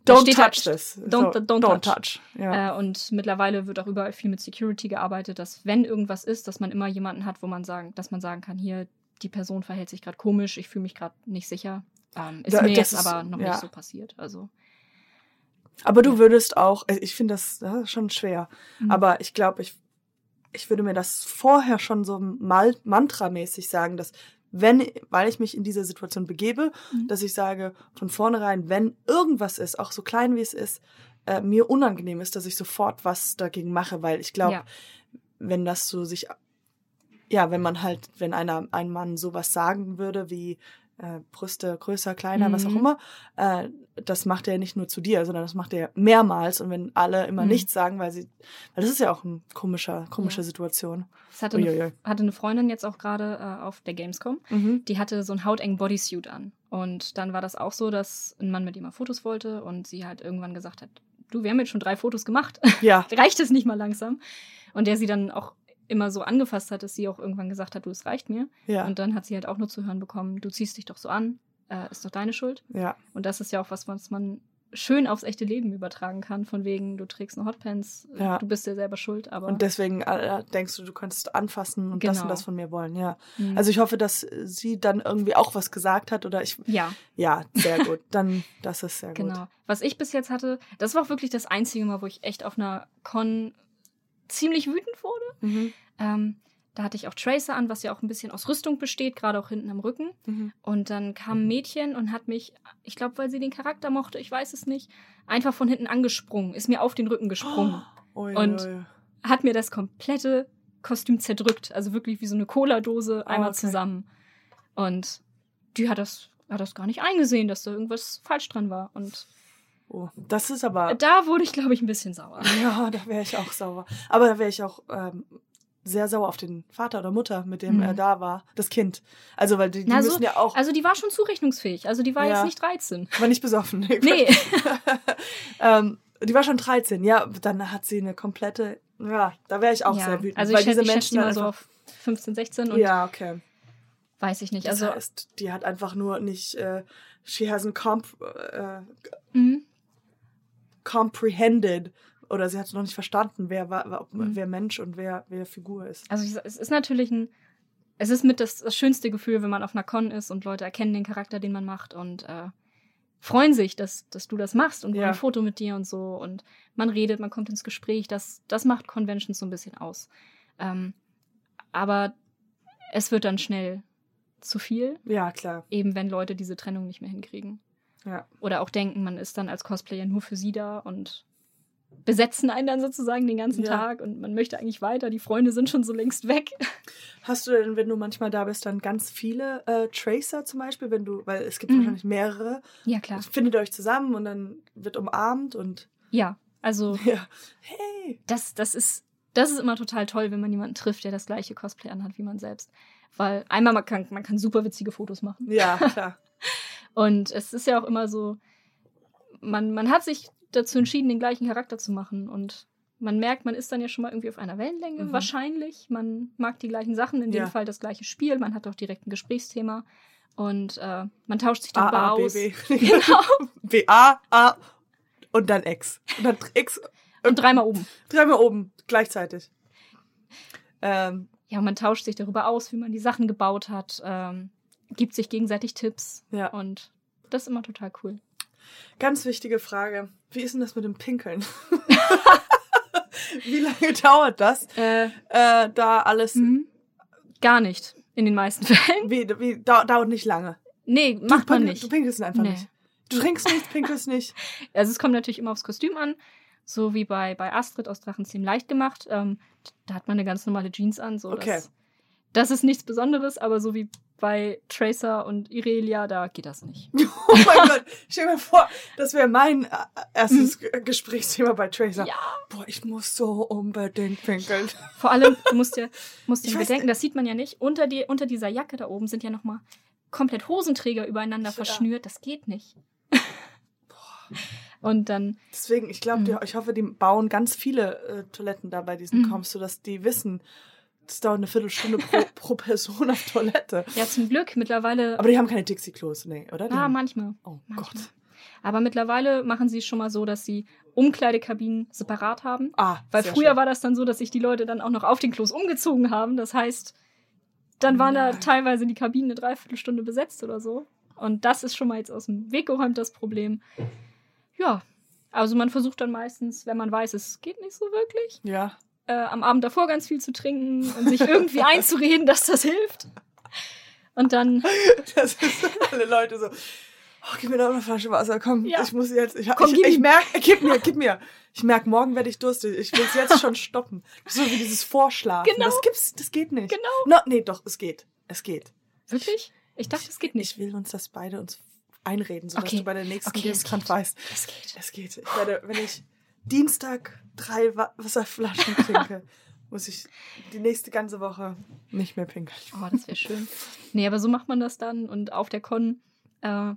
Don't steht touch halt, this. don't- so, don't don't touch. touch. Ja. Äh, und mittlerweile wird auch überall viel mit Security gearbeitet, dass wenn irgendwas ist, dass man immer jemanden hat, wo man sagen, dass man sagen kann, hier, die Person verhält sich gerade komisch, ich fühle mich gerade nicht sicher. Ähm, ist Da- mir jetzt ist- aber noch ja. nicht so passiert. Also Aber du würdest auch, also ich finde das, das schon schwer, Mhm. aber ich glaube, ich, ich würde mir das vorher schon so mal mantramäßig sagen, dass wenn, weil ich mich in diese Situation begebe, Mhm. dass ich sage von vornherein, wenn irgendwas ist, auch so klein wie es ist, äh, mir unangenehm ist, dass ich sofort was dagegen mache, weil ich glaube, Ja. wenn das so sich, ja, wenn man halt, wenn einer, ein Mann sowas sagen würde wie äh, Brüste größer, kleiner, was auch Mhm. immer, äh, das macht er nicht nur zu dir, sondern das macht er mehrmals. Und wenn alle immer Mhm. nichts sagen, weil sie, weil das ist ja auch eine komische, komische Ja. Situation. Es hatte, eine, hatte eine Freundin jetzt auch gerade äh, auf der Gamescom. Mhm. Die hatte so einen hautengen Bodysuit an. Und dann war das auch so, dass ein Mann mit ihr mal Fotos wollte und sie halt irgendwann gesagt hat, du, wir haben jetzt schon drei Fotos gemacht. Ja, reicht es nicht mal langsam? Und der sie dann auch immer so angefasst hat, dass sie auch irgendwann gesagt hat, du, es reicht mir. ja, Und dann hat sie halt auch nur zu hören bekommen, du ziehst dich doch so an, äh, ist doch deine Schuld. ja. Und das ist ja auch was, was man schön aufs echte Leben übertragen kann, von wegen, du trägst eine Hotpants, Ja. du bist dir selber schuld, aber Und deswegen äh, denkst du, du könntest anfassen und das und Genau. das von mir wollen, ja. Mhm. Also ich hoffe, dass sie dann irgendwie auch was gesagt hat oder ich, ja, ja, sehr gut. Dann, das ist sehr gut. genau. Was ich bis jetzt hatte, das war auch wirklich das einzige Mal, wo ich echt auf einer Con ziemlich wütend wurde. Mhm. Ähm, da hatte ich auch Tracer an, was ja auch ein bisschen aus Rüstung besteht, gerade auch hinten am Rücken. Mhm. Und dann kam ein Mädchen und hat mich, ich glaube, weil sie den Charakter mochte, ich weiß es nicht, einfach von hinten angesprungen, ist mir auf den Rücken gesprungen, Ui, Und- ui. hat mir das komplette Kostüm zerdrückt, also wirklich wie so eine Cola-Dose Oh, einmal okay. zusammen. Und die hat das, hat das gar nicht eingesehen, dass da irgendwas falsch dran war. Und oh, das ist aber, da wurde ich, glaube ich, ein bisschen sauer. ja, da wäre ich auch sauer. Aber da wäre ich auch ähm, sehr sauer auf den Vater oder Mutter, mit dem Mhm. er da war, das Kind. Also, weil die, die Na, so- müssen ja auch, Also die war schon zurechnungsfähig, also die war Ja. jetzt nicht 13. war nicht besoffen. Nee, ähm, die war schon 13, ja, dann hat sie eine komplette, ja, da wäre ich auch ja. sehr wütend. Also weil ich schätze, diese ich Menschen die mal so auf 15, 16 und ja, okay. weiß ich nicht. Das Also heißt, die hat einfach nur nicht, äh, she hasn't comp äh, mhm. Comprehended oder sie hat noch nicht verstanden, wer, war, Mhm. wer Mensch und wer, wer Figur ist. Also es ist natürlich ein, es ist mit das, das schönste Gefühl, wenn man auf einer Con ist und Leute erkennen den Charakter, den man macht und äh, freuen sich, dass, dass du das machst und Ja. ein Foto mit dir und so und man redet, man kommt ins Gespräch. Das, das macht Conventions so ein bisschen aus. Ähm, aber es wird dann schnell zu viel, Ja, klar. eben wenn Leute diese Trennung nicht mehr hinkriegen. Ja. Oder auch denken, man ist dann als Cosplayer nur für sie da und besetzen einen dann sozusagen den ganzen Ja. Tag und man möchte eigentlich weiter, die Freunde sind schon so längst weg. Hast du denn, wenn du manchmal da bist, dann ganz viele äh, Tracer zum Beispiel, wenn du, weil es gibt Mhm. wahrscheinlich mehrere, Ja, klar. findet ihr euch zusammen und dann wird umarmt und Ja, also ja, hey, das, das ist, das ist immer total toll, wenn man jemanden trifft, der das gleiche Cosplay anhat wie man selbst. Weil einmal man kann, man kann super witzige Fotos machen. Ja, klar. Und es ist ja auch immer so, man, man hat sich dazu entschieden, den gleichen Charakter zu machen. Und man merkt, man ist dann ja schon mal irgendwie auf einer Wellenlänge, Mhm. wahrscheinlich. Man mag die gleichen Sachen, in dem Ja. Fall das gleiche Spiel. Man hat auch direkt ein Gesprächsthema. Und äh, man tauscht sich darüber A, A, B, aus. B. Genau. B, A, A und dann X. Und dann X, Und dreimal oben. dreimal oben, gleichzeitig. Ähm, Ja, man tauscht sich darüber aus, wie man die Sachen gebaut hat, ähm, gibt sich gegenseitig Tipps. ja. Und das ist immer total cool. Ganz wichtige Frage. Wie ist denn das mit dem Pinkeln? Wie lange dauert das, Äh, äh, da alles? mhm. Gar nicht. In den meisten Fällen. Wie, wie dau dauert nicht lange. Nee, Du macht man nicht. Du pinkelst einfach Nee. nicht. Du trinkst nicht, pinkelst nicht. Also es kommt natürlich immer aufs Kostüm an. So wie bei, bei Astrid aus Drachenzähmen leicht gemacht. Ähm, da hat man eine ganz normale Jeans an. So Okay. das, das ist nichts Besonderes, aber so wie bei Tracer und Irelia, da geht das nicht. Oh mein Gott, stell dir mal vor, das wäre mein äh, erstes G- Gesprächsthema bei Tracer. Mhm. Ja. Boah, ich muss so unbedingt pinkeln. Vor allem, du musst dir, musst dir bedenken, das sieht man ja nicht. Unter, die, unter dieser Jacke da oben sind ja nochmal komplett Hosenträger übereinander verschnürt. Das geht nicht. Und dann, Deswegen, ich glaube, Mhm. ich hoffe, die bauen ganz viele äh, Toiletten da bei diesen Mhm. Sodass die wissen, das dauert eine Viertelstunde pro, pro Person auf Toilette. ja, zum Glück mittlerweile. Aber die haben keine Dixie-Klos, nee, oder? Die ah, haben, manchmal. oh manchmal. Gott. Aber mittlerweile machen sie es schon mal so, dass sie Umkleidekabinen separat haben. Ah, Weil früher schön. war das dann so, dass sich die Leute dann auch noch auf den Klos umgezogen haben. Das heißt, dann waren da Nein. teilweise die Kabinen eine Dreiviertelstunde besetzt oder so. Und das ist schon mal jetzt aus dem Weg geräumt, das Problem. Ja, also man versucht dann meistens, wenn man weiß, es geht nicht so wirklich, Ja. Äh, am Abend davor ganz viel zu trinken und sich irgendwie einzureden, dass das hilft. Und dann, Das ist alle Leute so. Oh, gib mir noch eine Flasche Wasser, komm, Ja. ich muss jetzt, ich, Komm, ich, gib ich ihm. merk, gib mir, gib mir. Ich merk, morgen werde ich durstig. Ich will es jetzt schon stoppen. So wie dieses Vorschlafen. Genau. Das gibt's, das geht nicht. genau. No, nee, doch, es geht. Es geht. Wirklich? Ich dachte, es geht nicht. Ich will uns das beide uns einreden, sodass Okay. du bei der nächsten Okay, geht. weißt. Es geht. Es geht. Ich werde, wenn ich Dienstag drei Wa Wasserflaschen trinke, muss ich die nächste ganze Woche nicht mehr pinkeln. Oh, das wäre schön. Nee, aber so macht man das dann und auf der Con. Äh,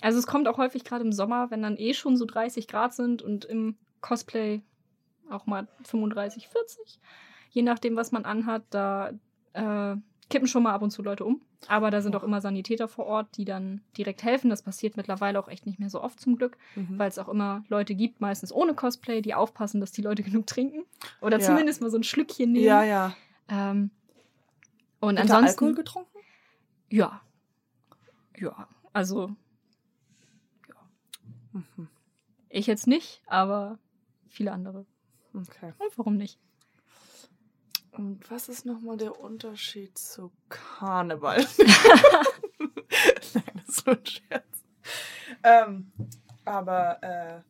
also es kommt auch häufig gerade im Sommer, wenn dann eh schon so 30 Grad sind und im Cosplay auch mal 35, 40. Je nachdem, was man anhat, da äh, kippen schon mal ab und zu Leute um. Aber da sind auch immer Sanitäter vor Ort, die dann direkt helfen. Das passiert mittlerweile auch echt nicht mehr so oft zum Glück, Mhm. weil es auch immer Leute gibt, meistens ohne Cosplay, die aufpassen, dass die Leute genug trinken. Oder Ja. zumindest mal so ein Schlückchen nehmen. Ja, ja. Ähm, und da ansonsten. Alkohol getrunken? Ja. Ja, also Mhm. ich jetzt nicht, aber viele andere. Okay. Und warum nicht? Und was ist nochmal der Unterschied zu Karneval? Nein, das ist nur ein Scherz. Ähm, aber, äh,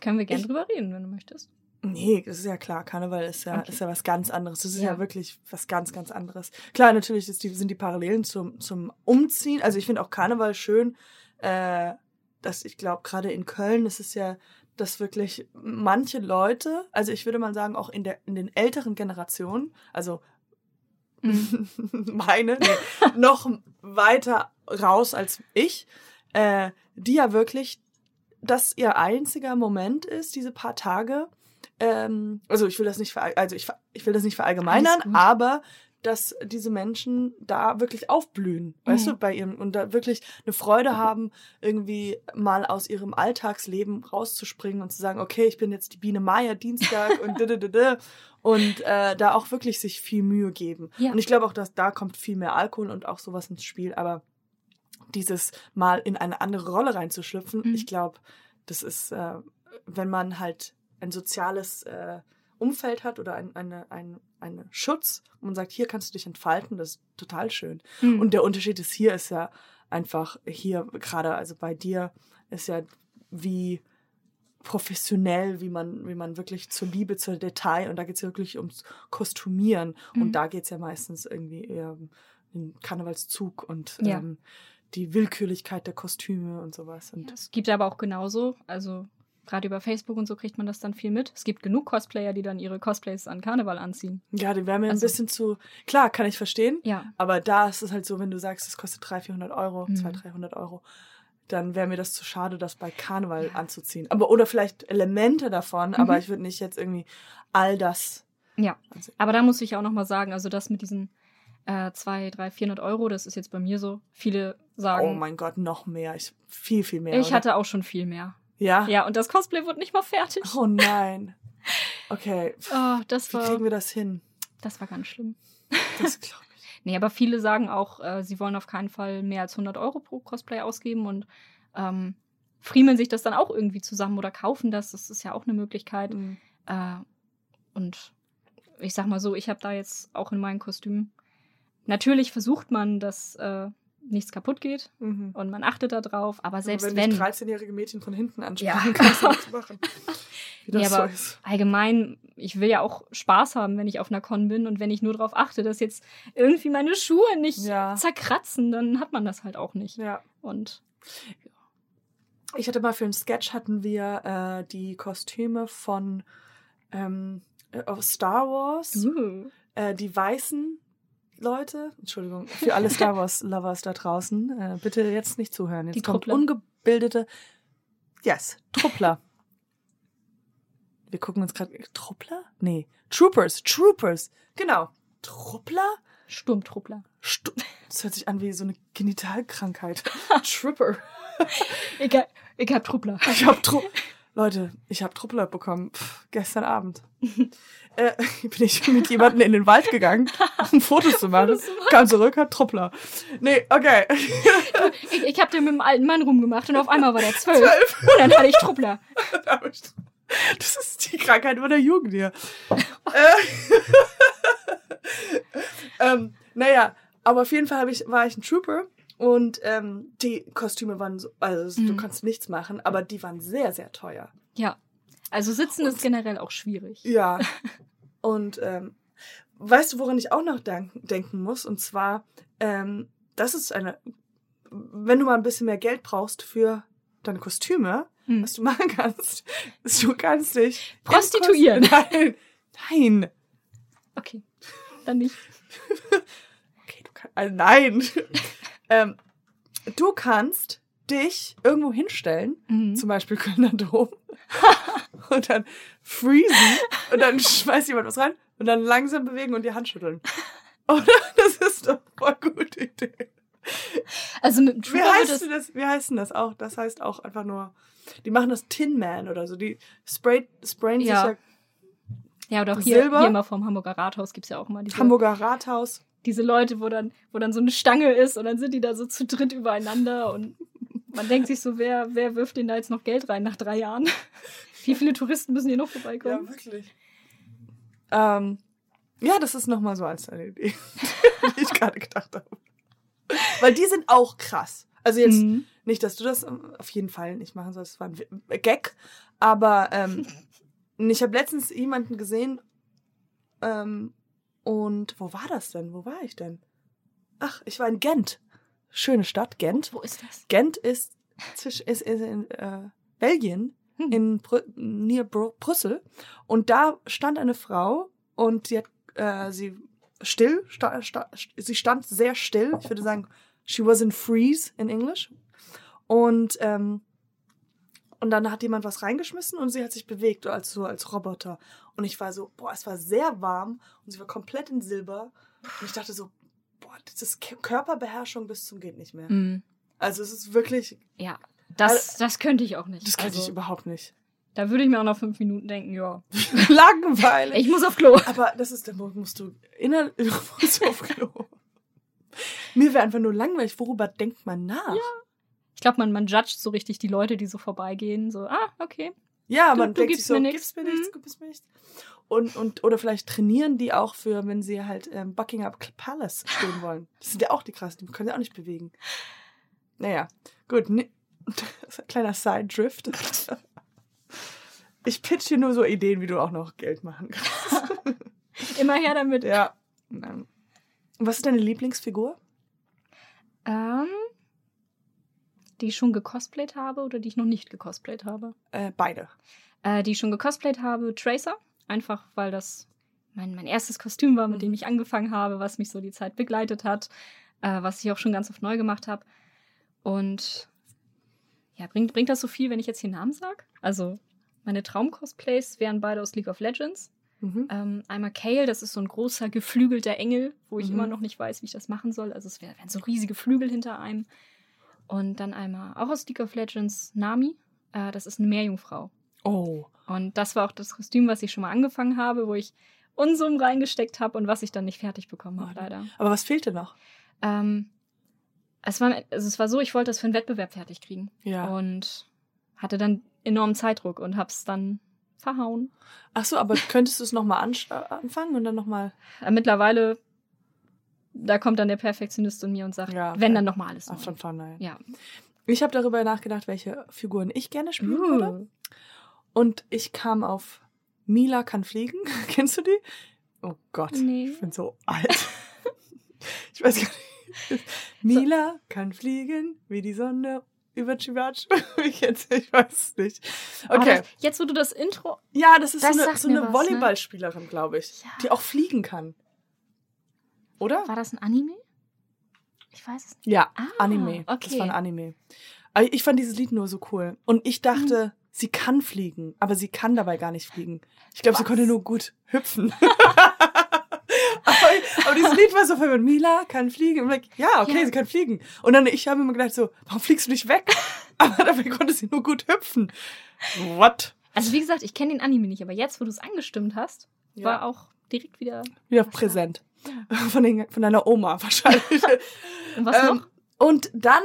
Können wir gerne Ich- drüber reden, wenn du möchtest. nee, das ist ja klar. Karneval ist ja, Okay. ist ja was ganz anderes. Das ist ja. Ja. wirklich was ganz, ganz anderes. Klar, natürlich ist die, sind die Parallelen zum, zum Umziehen. Also ich finde auch Karneval schön, äh, dass ich glaube, gerade in Köln ist es ja, dass wirklich manche Leute, also ich würde mal sagen, auch in, der, in den älteren Generationen, also Mhm. meine, nee, noch weiter raus als ich, äh, die ja wirklich, dass ihr einziger Moment ist, diese paar Tage. Ähm, also ich will das nicht, verall- also ich, ich will das nicht verallgemeinern, aber dass diese Menschen da wirklich aufblühen, weißt Mhm. du, bei ihrem und da wirklich eine Freude haben, irgendwie mal aus ihrem Alltagsleben rauszuspringen und zu sagen, okay, ich bin jetzt die Biene Maya Dienstag und und äh, da auch wirklich sich viel Mühe geben. Ja. Und ich glaube auch, dass da kommt viel mehr Alkohol und auch sowas ins Spiel, aber dieses mal in eine andere Rolle reinzuschlüpfen, Mhm. ich glaube, das ist, äh, wenn man halt ein soziales äh, Umfeld hat oder ein, eine, ein, eine Schutz und man sagt, hier kannst du dich entfalten, das ist total schön. Mhm. Und der Unterschied ist hier ist ja einfach hier gerade, also bei dir ist ja wie professionell, wie man, wie man wirklich zur Liebe, zur Detail und da geht es ja wirklich ums Kostümieren Mhm. und da geht es ja meistens irgendwie eher um den Karnevalszug und Ja. ähm, die Willkürlichkeit der Kostüme und sowas. Und Ja, es gibt aber auch genauso, also Gerade über Facebook und so kriegt man das dann viel mit. Es gibt genug Cosplayer, die dann ihre Cosplays an Karneval anziehen. Ja, die wären mir Also- ein bisschen zu. Klar, kann ich verstehen. Ja. Aber da ist es halt so, wenn du sagst, es kostet 300, 400 Euro, Mhm. 200, 300 Euro, dann wäre mir das zu schade, das bei Karneval anzuziehen. Aber oder vielleicht Elemente davon, aber Mhm. ich würde nicht jetzt irgendwie all das. Ja. ansehen. Aber da muss ich auch nochmal sagen, also das mit diesen äh, 200, 300, 400 Euro, das ist jetzt bei mir so. Viele sagen, Oh mein Gott, noch mehr. Ich, viel, viel mehr. ich oder? hatte auch schon viel mehr. Ja? Ja, und das Cosplay wurde nicht mal fertig. Oh nein. Okay. Oh, das Wie kriegen war, wir das hin? das war ganz schlimm. Das glaube ich. Nee, aber viele sagen auch, äh, sie wollen auf keinen Fall mehr als 100 Euro pro Cosplay ausgeben und ähm, friemeln sich das dann auch irgendwie zusammen oder kaufen das. Das ist ja auch eine Möglichkeit. Mhm. Äh, und ich sag mal so, ich habe da jetzt auch in meinem Kostüm. Natürlich versucht man, dass äh, nichts kaputt geht Mhm. und man achtet da drauf, aber selbst aber wenn. wenn. 13-jährige Mädchen von hinten ansprechen, Ja. kannst du nichts machen. Wie das Nee, aber so ist. allgemein, ich will ja auch Spaß haben, wenn ich auf einer Con bin und wenn ich nur darauf achte, dass jetzt irgendwie meine Schuhe nicht Ja. zerkratzen, dann hat man das halt auch nicht. Ja. Und Ich hatte mal für einen Sketch hatten wir äh, die Kostüme von ähm, äh, aus Star Wars, uh, äh, die weißen Leute, Entschuldigung, für alle Star Wars Lovers da draußen, äh, bitte jetzt nicht zuhören. Jetzt Die kommt Truppler. ungebildete, yes, Truppler. Wir gucken uns gerade Truppler? Nee, Troopers, Troopers, genau, Truppler. Sturmtruppler. Stu das hört sich an wie so eine Genitalkrankheit. Tripper. Ich, hab- ich hab Truppler. Ich hab Tru Leute, ich hab Truppler bekommen. Pff, gestern Abend. äh, bin ich mit jemandem in den Wald gegangen, um Fotos zu machen. Fotos zu machen. Kam zurück, hat Truppler. Nee, okay. Ich, ich hab den mit dem alten Mann rumgemacht und auf einmal war der zwölf. Zwölf. Und dann hatte ich Truppler. Das ist die Krankheit der Jugend hier. äh, ähm, naja, aber auf jeden Fall ich, war ich ein Trooper und ähm, die Kostüme waren so, also du Mhm. kannst nichts machen, aber die waren sehr, sehr teuer. Ja. Also sitzen ist generell auch schwierig. Ja. Und ähm, weißt du, woran ich auch noch denken muss? Und zwar, ähm, das ist eine, wenn du mal ein bisschen mehr Geld brauchst für deine Kostüme, Hm. was du machen kannst, ist, du kannst dich Prostituieren. Nein, nein. Okay. Dann nicht. Okay, du kannst, also nein. Ähm, du kannst dich irgendwo hinstellen, Mhm. zum Beispiel Kölner Dom, und dann freezen und dann schmeißt jemand was rein und dann langsam bewegen und die Hand schütteln. Oder? Das ist doch voll gute Idee. Also mit dem Wie heißt das? Wie heißt denn das auch? Das heißt auch einfach nur, die machen das Tin Man oder so. Die spray, sprayen Ja. sich Ja, oder auch hier, Silber. hier immer vom Hamburger Rathaus gibt es ja auch immer ja diese, Hamburger Rathaus. Diese Leute, wo dann, wo dann so eine Stange ist und dann sind die da so zu dritt übereinander und man denkt sich so, wer, wer wirft denen da jetzt noch Geld rein nach drei Jahren? Wie viele Touristen müssen hier noch vorbeikommen? Ja, wirklich. Ähm, ja, das ist nochmal so als eine Idee, die ich gerade gedacht habe. Weil die sind auch krass. Also jetzt Mhm. nicht, dass du das auf jeden Fall nicht machen sollst, das war ein Gag. Aber ähm, ich habe letztens jemanden gesehen ähm, und wo war das denn? Wo war ich denn? Ach, ich war in Gent. Schöne Stadt, Gent. Wo ist das? Gent ist, ist, ist in äh, Belgien, Hm. in Brü near Bru Brüssel. Und da stand eine Frau und sie hat äh, sie still, sta, sta, sie stand sehr still. Ich würde sagen, she was in freeze in English. Und ähm, und dann hat jemand was reingeschmissen und sie hat sich bewegt, als so als Roboter. Und ich war so, boah, es war sehr warm und sie war komplett in Silber. Und ich dachte so, boah, das ist Körperbeherrschung bis zum geht nicht mehr. Mhm. Also es ist wirklich, Ja, das, das könnte ich auch nicht. das könnte also, ich überhaupt nicht. Da würde ich mir auch nach fünf Minuten denken, ja, Langweilig. ich muss auf Klo. Aber das ist, da musst du innerlich musst du auf Klo. Mir wäre einfach nur langweilig. Worüber denkt man nach? Ja, Ich glaube, man, man judgt so richtig die Leute, die so vorbeigehen. So, ah, okay. man du denkt sich gibst so, mir gibst mir nichts, Mhm. gibst mir nichts. Und, und, oder vielleicht trainieren die auch für, wenn sie halt ähm, Buckingham Palace stehen wollen. Das sind ja auch die krassen, die können sie auch nicht bewegen. Naja, gut. Ne, kleiner Side-Drift. Ich pitch dir nur so Ideen, wie du auch noch Geld machen kannst. Immer her damit. Ja. Was ist deine Lieblingsfigur? Ähm, Die ich schon gecosplayt habe oder die ich noch nicht gecosplayt habe? Äh, beide. Äh, die ich schon gecosplayt habe, Tracer. Einfach weil das mein, mein erstes Kostüm war, mit Mhm. dem ich angefangen habe, was mich so die Zeit begleitet hat, äh, was ich auch schon ganz oft neu gemacht habe. Und ja, bringt, bringt das so viel, wenn ich jetzt hier Namen sage? Also, meine Traum-Cosplays wären beide aus League of Legends. Mhm. Ähm, einmal Kale, das ist so ein großer geflügelter Engel, wo ich Mhm. immer noch nicht weiß, wie ich das machen soll. Also es wär- wären so riesige Flügel hinter einem. Und dann einmal auch aus League of Legends Nami. Äh, das ist eine Meerjungfrau. Oh. Und das war auch das Kostüm, was ich schon mal angefangen habe, wo ich Unsummen reingesteckt habe und was ich dann nicht fertig bekommen habe, Oh, leider. Aber was fehlte noch? Ähm, es, war, also es war so, ich wollte das für einen Wettbewerb fertig kriegen. Ja. Und hatte dann enormen Zeitdruck und hab's dann verhauen. Ach so, aber könntest du es nochmal anfangen und dann nochmal. Äh, mittlerweile, da kommt dann der Perfektionist in mir und sagt, Ja, wenn okay. dann nochmal alles. Ach, von vornherein. Ja. Ich habe darüber nachgedacht, welche Figuren ich gerne spielen Uh. würde. Und ich kam auf Mila kann fliegen. Kennst du die? Oh Gott, Nee. ich bin so alt. ich weiß gar nicht. Mila kann fliegen wie die Sonne über Chivac. ich, jetzt, ich weiß es nicht. Okay. das, jetzt, wo du das Intro. ja, das ist das so eine, so eine was, ne? Volleyballspielerin, glaube ich. Ja. Die auch fliegen kann. Oder? War das ein Anime? Ich weiß es nicht. Ja, Ah, Anime. Das okay. war ein Anime. Aber ich fand dieses Lied nur so cool. Und ich dachte, Mhm. sie kann fliegen, aber sie kann dabei gar nicht fliegen. Ich glaube, sie konnte nur gut hüpfen. aber, aber dieses Lied war so mit Mila kann fliegen. Und ich, ja, okay, Ja. sie kann fliegen. Und dann ich habe mir gedacht so, warum fliegst du nicht weg? aber dabei konnte sie nur gut hüpfen. What? Also, wie gesagt, ich kenne den Anime nicht, aber jetzt, wo du es angestimmt hast, war auch direkt wieder. wieder präsent. Von, den, von deiner Oma wahrscheinlich. Und was Ähm, noch? Und dann,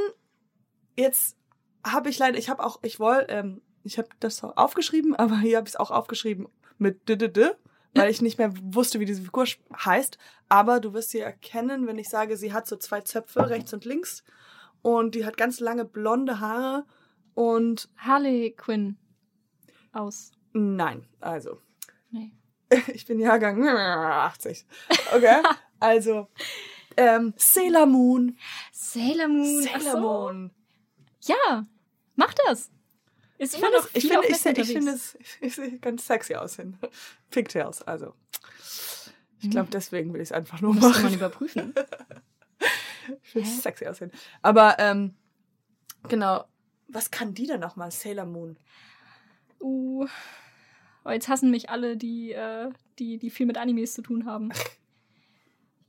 jetzt habe ich leider, ich habe auch, ich wollte, ähm, ich habe das aufgeschrieben, aber hier habe ich es auch aufgeschrieben mit d, -d, -d weil ich nicht mehr wusste, wie diese Figur heißt. Aber du wirst sie erkennen, wenn ich sage, sie hat so zwei Zöpfe, rechts und links. Und die hat ganz lange blonde Haare. Und Harley Quinn aus. nein, also, Nee. ich bin Jahrgang 80. Okay, also, ähm, Sailor Moon. Sailor Moon. Sailor so. Moon. Ja, mach das. Ist Ich immer finde, noch es, ich, finde, ich, ich finde es ich sehe ganz sexy aus hin. Pigtails, also. Ich glaube, Hm. deswegen will ich es einfach nur Müsste man machen. überprüfen. Ich finde es sexy aussehen. Aber, ähm, genau. Was kann die denn nochmal? Sailor Moon. Uh. Oh, jetzt hassen mich alle, die, äh, die, die viel mit Animes zu tun haben.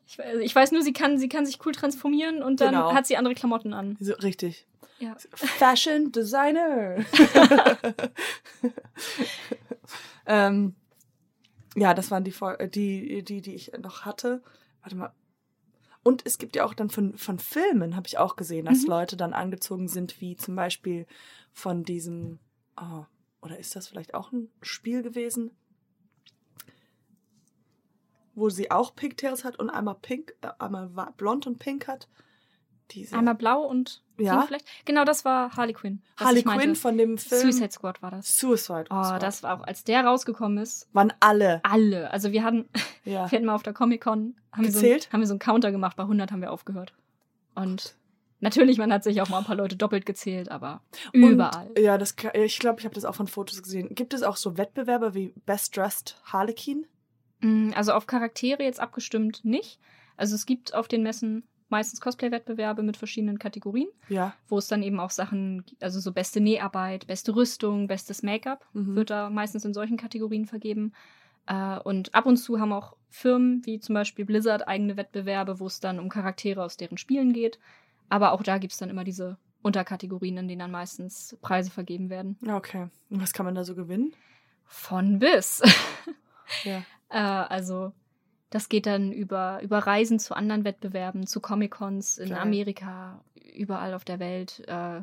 Ich, weiß- ich weiß nur, sie kann, sie kann sich cool transformieren und dann Genau. hat sie andere Klamotten an. So, richtig. Ja. Fashion Designer. ähm, ja, das waren die, äh, die, die, die ich noch hatte. Warte mal. Und es gibt ja auch dann von, von Filmen, habe ich auch gesehen, dass Mhm. Leute dann angezogen sind, wie zum Beispiel von diesem, oh, oder ist das vielleicht auch ein Spiel gewesen? Wo sie auch Pigtails hat und einmal pink, äh, einmal blond und pink hat. Diese Einmal blau und Ja. pink vielleicht. Genau, das war Harley Quinn. Harley. Quinn von dem Film Suicide Squad war das. Suicide Oh, Squad. das war auch, als der rausgekommen ist, waren alle. alle. Also wir hatten, Ja. wir hatten mal auf der Comic-Con, haben, wir so Gezählt? ein- haben wir so einen Counter gemacht, bei 100 haben wir aufgehört. Und natürlich, man hat sich auch mal ein paar Leute doppelt gezählt, aber überall. Und, ja, das, ich glaube, ich habe das auch von Fotos gesehen. Gibt es auch so Wettbewerbe wie Best Dressed Harlequin? Mm, Also auf Charaktere jetzt abgestimmt nicht. Also es gibt auf den Messen meistens Cosplay-Wettbewerbe mit verschiedenen Kategorien, Ja. wo es dann eben auch Sachen, also so beste Näharbeit, beste Rüstung, bestes Make-up Mhm. wird da meistens in solchen Kategorien vergeben. Äh, Und ab und zu haben auch Firmen wie zum Beispiel Blizzard eigene Wettbewerbe, wo es dann um Charaktere aus deren Spielen geht. Aber auch da gibt es dann immer diese Unterkategorien, in denen dann meistens Preise vergeben werden. Okay. Und was kann man da so gewinnen? Von bis. Ja. Äh, also das geht dann über, über Reisen zu anderen Wettbewerben, zu Comic-Cons in Geil. Amerika, überall auf der Welt. Äh,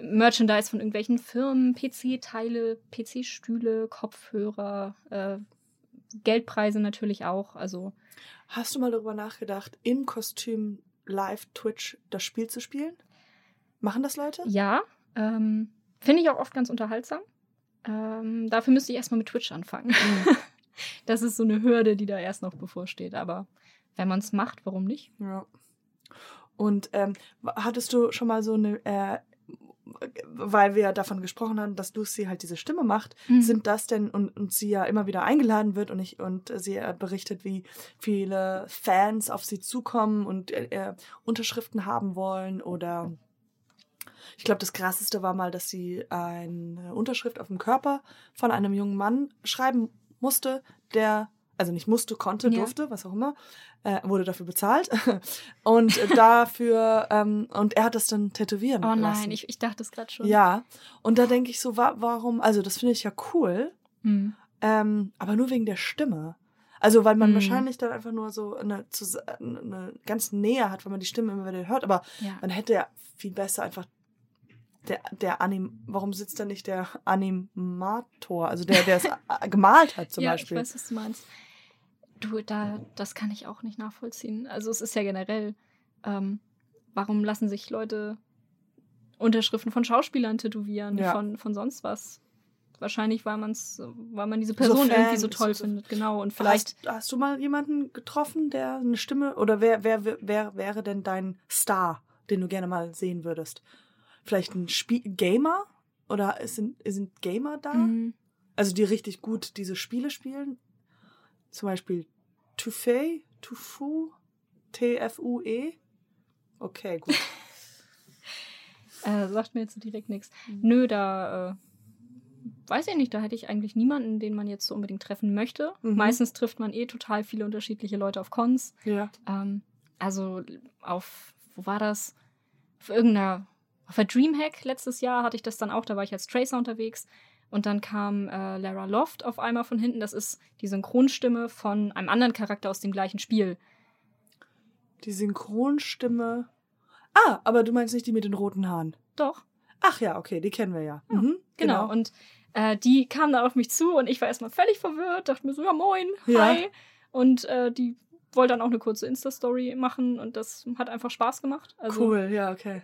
Merchandise von irgendwelchen Firmen, PC-Teile, PC-Stühle, Kopfhörer, äh, Geldpreise natürlich auch. Also Hast du mal darüber nachgedacht, im Kostüm live Twitch das Spiel zu spielen? Machen das Leute? ja, ähm, finde ich auch oft ganz unterhaltsam. Ähm, dafür müsste ich erstmal mit Twitch anfangen. Mhm. Das ist so eine Hürde, die da erst noch bevorsteht. Aber wenn man es macht, warum nicht? Ja. Und ähm, hattest du schon mal so eine äh, weil wir davon gesprochen haben, dass Lucy halt diese Stimme macht, Mhm. sind das denn und, und sie ja immer wieder eingeladen wird und ich und sie äh, berichtet, wie viele Fans auf sie zukommen und äh, äh, Unterschriften haben wollen oder ich glaube, das krasseste war mal, dass sie eine Unterschrift auf dem Körper von einem jungen Mann schreiben musste, der also nicht musste, konnte, Ja. durfte, was auch immer, äh, wurde dafür bezahlt und äh, dafür ähm, und er hat das dann tätowieren Oh lassen. nein, ich, ich dachte es gerade schon. Ja, und da denke ich so, wa warum, also das finde ich ja cool, Hm. ähm, aber nur wegen der Stimme. Also weil man Mhm. wahrscheinlich dann einfach nur so eine, eine ganz Nähe hat, wenn man die Stimme immer wieder hört, aber Ja. man hätte ja viel besser einfach der, der Anim, warum sitzt da nicht der Animator, also der, der es gemalt hat zum ja, Beispiel. ich weiß, was du meinst. Du, da, das kann ich auch nicht nachvollziehen. Also es ist ja generell, ähm, warum lassen sich Leute Unterschriften von Schauspielern tätowieren, Ja. von, von sonst was? Wahrscheinlich, weil, man's, weil man diese So Person Fan irgendwie so toll so- findet, genau. Und vielleicht, Hast, hast du mal jemanden getroffen, der eine Stimme oder wer, wer, wer, wer wäre denn dein Star, den du gerne mal sehen würdest? Vielleicht ein Spie Gamer? Oder sind, sind Gamer da? Mhm. Also die richtig gut diese Spiele spielen? Zum Beispiel Tufei, Tufu, T-F-U-E? Okay, gut. äh, sagt mir jetzt so direkt nichts. Mhm. Nö, da äh, weiß ich nicht, da hätte ich eigentlich niemanden, den man jetzt so unbedingt treffen möchte. Mhm. Meistens trifft man eh total viele unterschiedliche Leute auf Cons. ja. Ähm, also auf, wo war das? Auf irgendeiner, auf der Dreamhack letztes Jahr hatte ich das dann auch, da war ich als Tracer unterwegs. Und dann kam äh, Lara Loft auf einmal von hinten. Das ist die Synchronstimme von einem anderen Charakter aus dem gleichen Spiel. Die Synchronstimme. Ah, aber du meinst nicht die mit den roten Haaren. Doch, Ach ja, okay, die kennen wir ja. Ja, Mhm, genau. Und äh, die kam dann auf mich zu und ich war erstmal völlig verwirrt, dachte mir so, ja moin, Ja. hi. Und äh, die wollte dann auch eine kurze Insta-Story machen und das hat einfach Spaß gemacht. Also cool, ja, okay.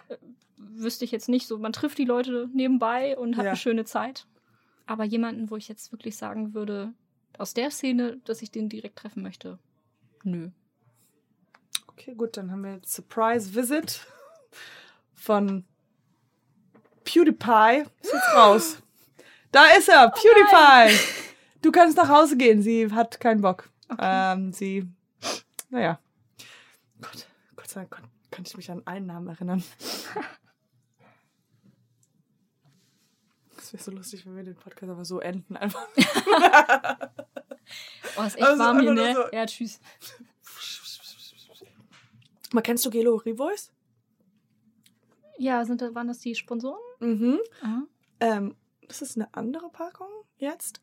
wüsste ich jetzt nicht so. Man trifft die Leute nebenbei und hat Ja. eine schöne Zeit. Aber jemanden, wo ich jetzt wirklich sagen würde, aus der Szene, dass ich den direkt treffen möchte, nö. Okay, gut, dann haben wir jetzt Surprise Visit von PewDiePie. Ist jetzt raus. Da ist er, PewDiePie. Du kannst nach Hause gehen. Sie hat keinen Bock. Ähm, sie, naja. Gott, Gott sei Dank kann ich mich an einen Namen erinnern. Das wäre so lustig, wenn wir den Podcast aber so enden. Einfach. Oh, ist echt Also warm hier, ne? so- Ja, tschüss. Mal, kennst du Gelo Revoice? Ja, sind, da- waren das die Sponsoren? Mhm. Ähm, das ist eine andere Packung jetzt.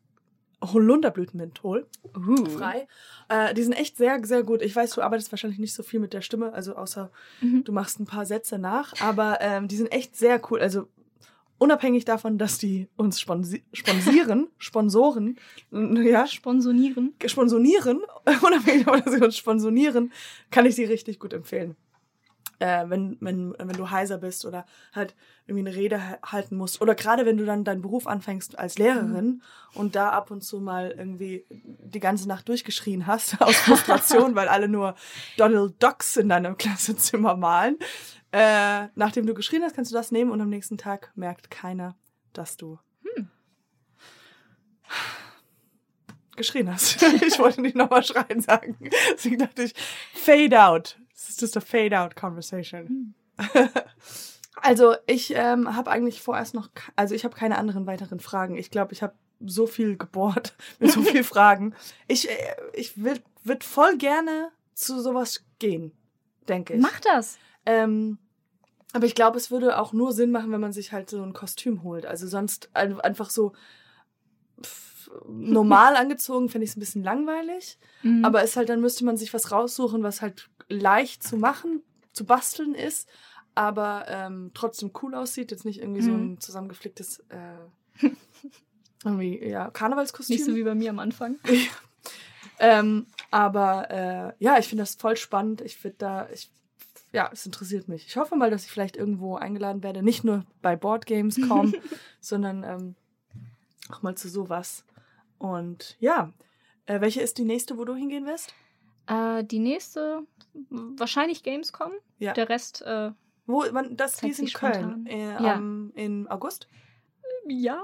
Holunderblütenmenthol. Uh. Frei. Äh, die sind echt sehr, sehr gut. Ich weiß, du arbeitest wahrscheinlich nicht so viel mit der Stimme, also außer Mhm. du machst ein paar Sätze nach, aber ähm, die sind echt sehr cool. Also unabhängig davon, dass die uns sponsi sponsieren, Sponsoren, ja, Sponsonieren. sponsonieren, unabhängig davon, dass sie uns sponsonieren, kann ich sie richtig gut empfehlen. Äh, wenn, wenn, wenn du heiser bist oder halt irgendwie eine Rede ha- halten musst. Oder gerade wenn du dann deinen Beruf anfängst als Lehrerin und da ab und zu mal irgendwie die ganze Nacht durchgeschrien hast aus Frustration, weil alle nur Donald Ducks in deinem Klassenzimmer malen. Äh, nachdem du geschrien hast, kannst du das nehmen und am nächsten Tag merkt keiner, dass du geschrien hast. ich wollte nicht nochmal schreien sagen. Deswegen dachte ich, fade out. Just a fade out conversation. also ich ähm, habe eigentlich vorerst noch, also ich habe keine anderen weiteren Fragen. Ich glaube, ich habe so viel gebohrt mit so viel Fragen. Ich, äh, ich will, würd voll gerne zu sowas gehen, denke ich. Mach das. Ähm, aber ich glaube, es würde auch nur Sinn machen, wenn man sich halt so ein Kostüm holt. Also sonst ein- einfach so normal angezogen, finde ich es ein bisschen langweilig. Mhm. Aber es halt, dann müsste man sich was raussuchen, was halt leicht zu machen, zu basteln ist, aber ähm, trotzdem cool aussieht. Jetzt nicht irgendwie so Mhm. ein zusammengeflicktes äh, irgendwie, ja, Karnevalskostüm. Nicht so wie bei mir am Anfang. Ähm, aber äh, ja, ich finde das voll spannend. Ich finde da, ich, ja, es interessiert mich. Ich hoffe mal, dass ich vielleicht irgendwo eingeladen werde, nicht nur bei Boardgames kommen, sondern ähm, auch mal zu sowas. Und ja, äh, welche ist die nächste, wo du hingehen wirst? Äh, die nächste, wahrscheinlich Gamescom. Ja. Der Rest äh, Wo, wann, das ist in Köln. Äh, Ja. am- in August. Ja,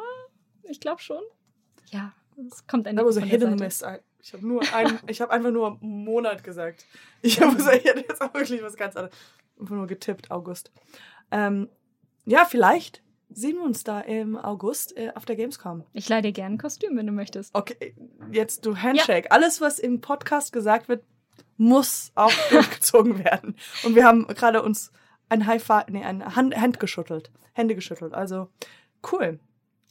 ich glaube schon. Ja, es kommt ein Da was a von der hidden miss. I- Ich habe nur ein, ich habe einfach nur Monat gesagt. Ich habe jetzt auch wirklich was ganz anderes. Einfach nur getippt, August. Ähm, ja, vielleicht sehen wir uns da im August äh, auf der Gamescom. Ich leih dir gerne ein Kostüm, wenn du möchtest. Okay, jetzt du Handshake. Alles, was im Podcast gesagt wird, muss auch durchgezogen werden. Und wir haben gerade uns ein High Five, nee, ein Hand, Hand geschüttelt. Hände geschüttelt. Also cool.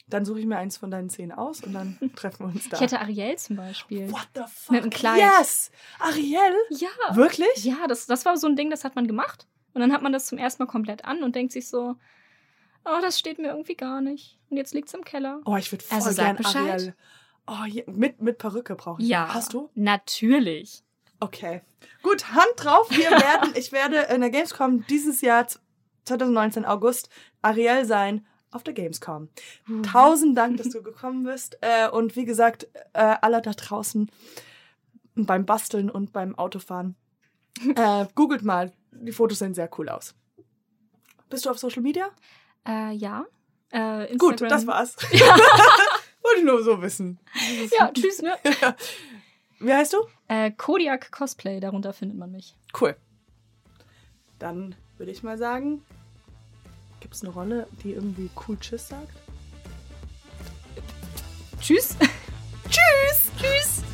Dann suche ich mir eins von deinen zehn aus und dann treffen wir uns da. Ich hätte Ariel zum Beispiel. What the fuck? Mit einem Kleid. Yes! Ariel? Ja. Wirklich? Ja, das, das war so ein Ding, das hat man gemacht. Und dann hat man das zum ersten Mal komplett an und denkt sich so, oh, das steht mir irgendwie gar nicht. Und jetzt liegt's im Keller. Oh, ich würde voll Also gern Bescheid. Ariel. Oh, ja, mit, mit Perücke brauche ich. Hast du? Natürlich. Okay. Gut, Hand drauf. Wir werden, ich werde in der Gamescom dieses Jahr 2019 August Ariel sein auf der Gamescom. Tausend Dank, dass du gekommen bist. Äh, und wie gesagt, äh, alle da draußen beim Basteln und beim Autofahren. Äh, googelt mal. Die Fotos sehen sehr cool aus. Bist du auf Social Media? Äh, ja. Äh. Gut, das war's. Wollte ich nur so wissen. Ja, tschüss, ne? Wie heißt du? Äh, Kodiak Cosplay, darunter findet man mich. Cool. Dann würde ich mal sagen, gibt es eine Rolle, die irgendwie cool Tschüss sagt? Tschüss. Tschüss! Tschüss!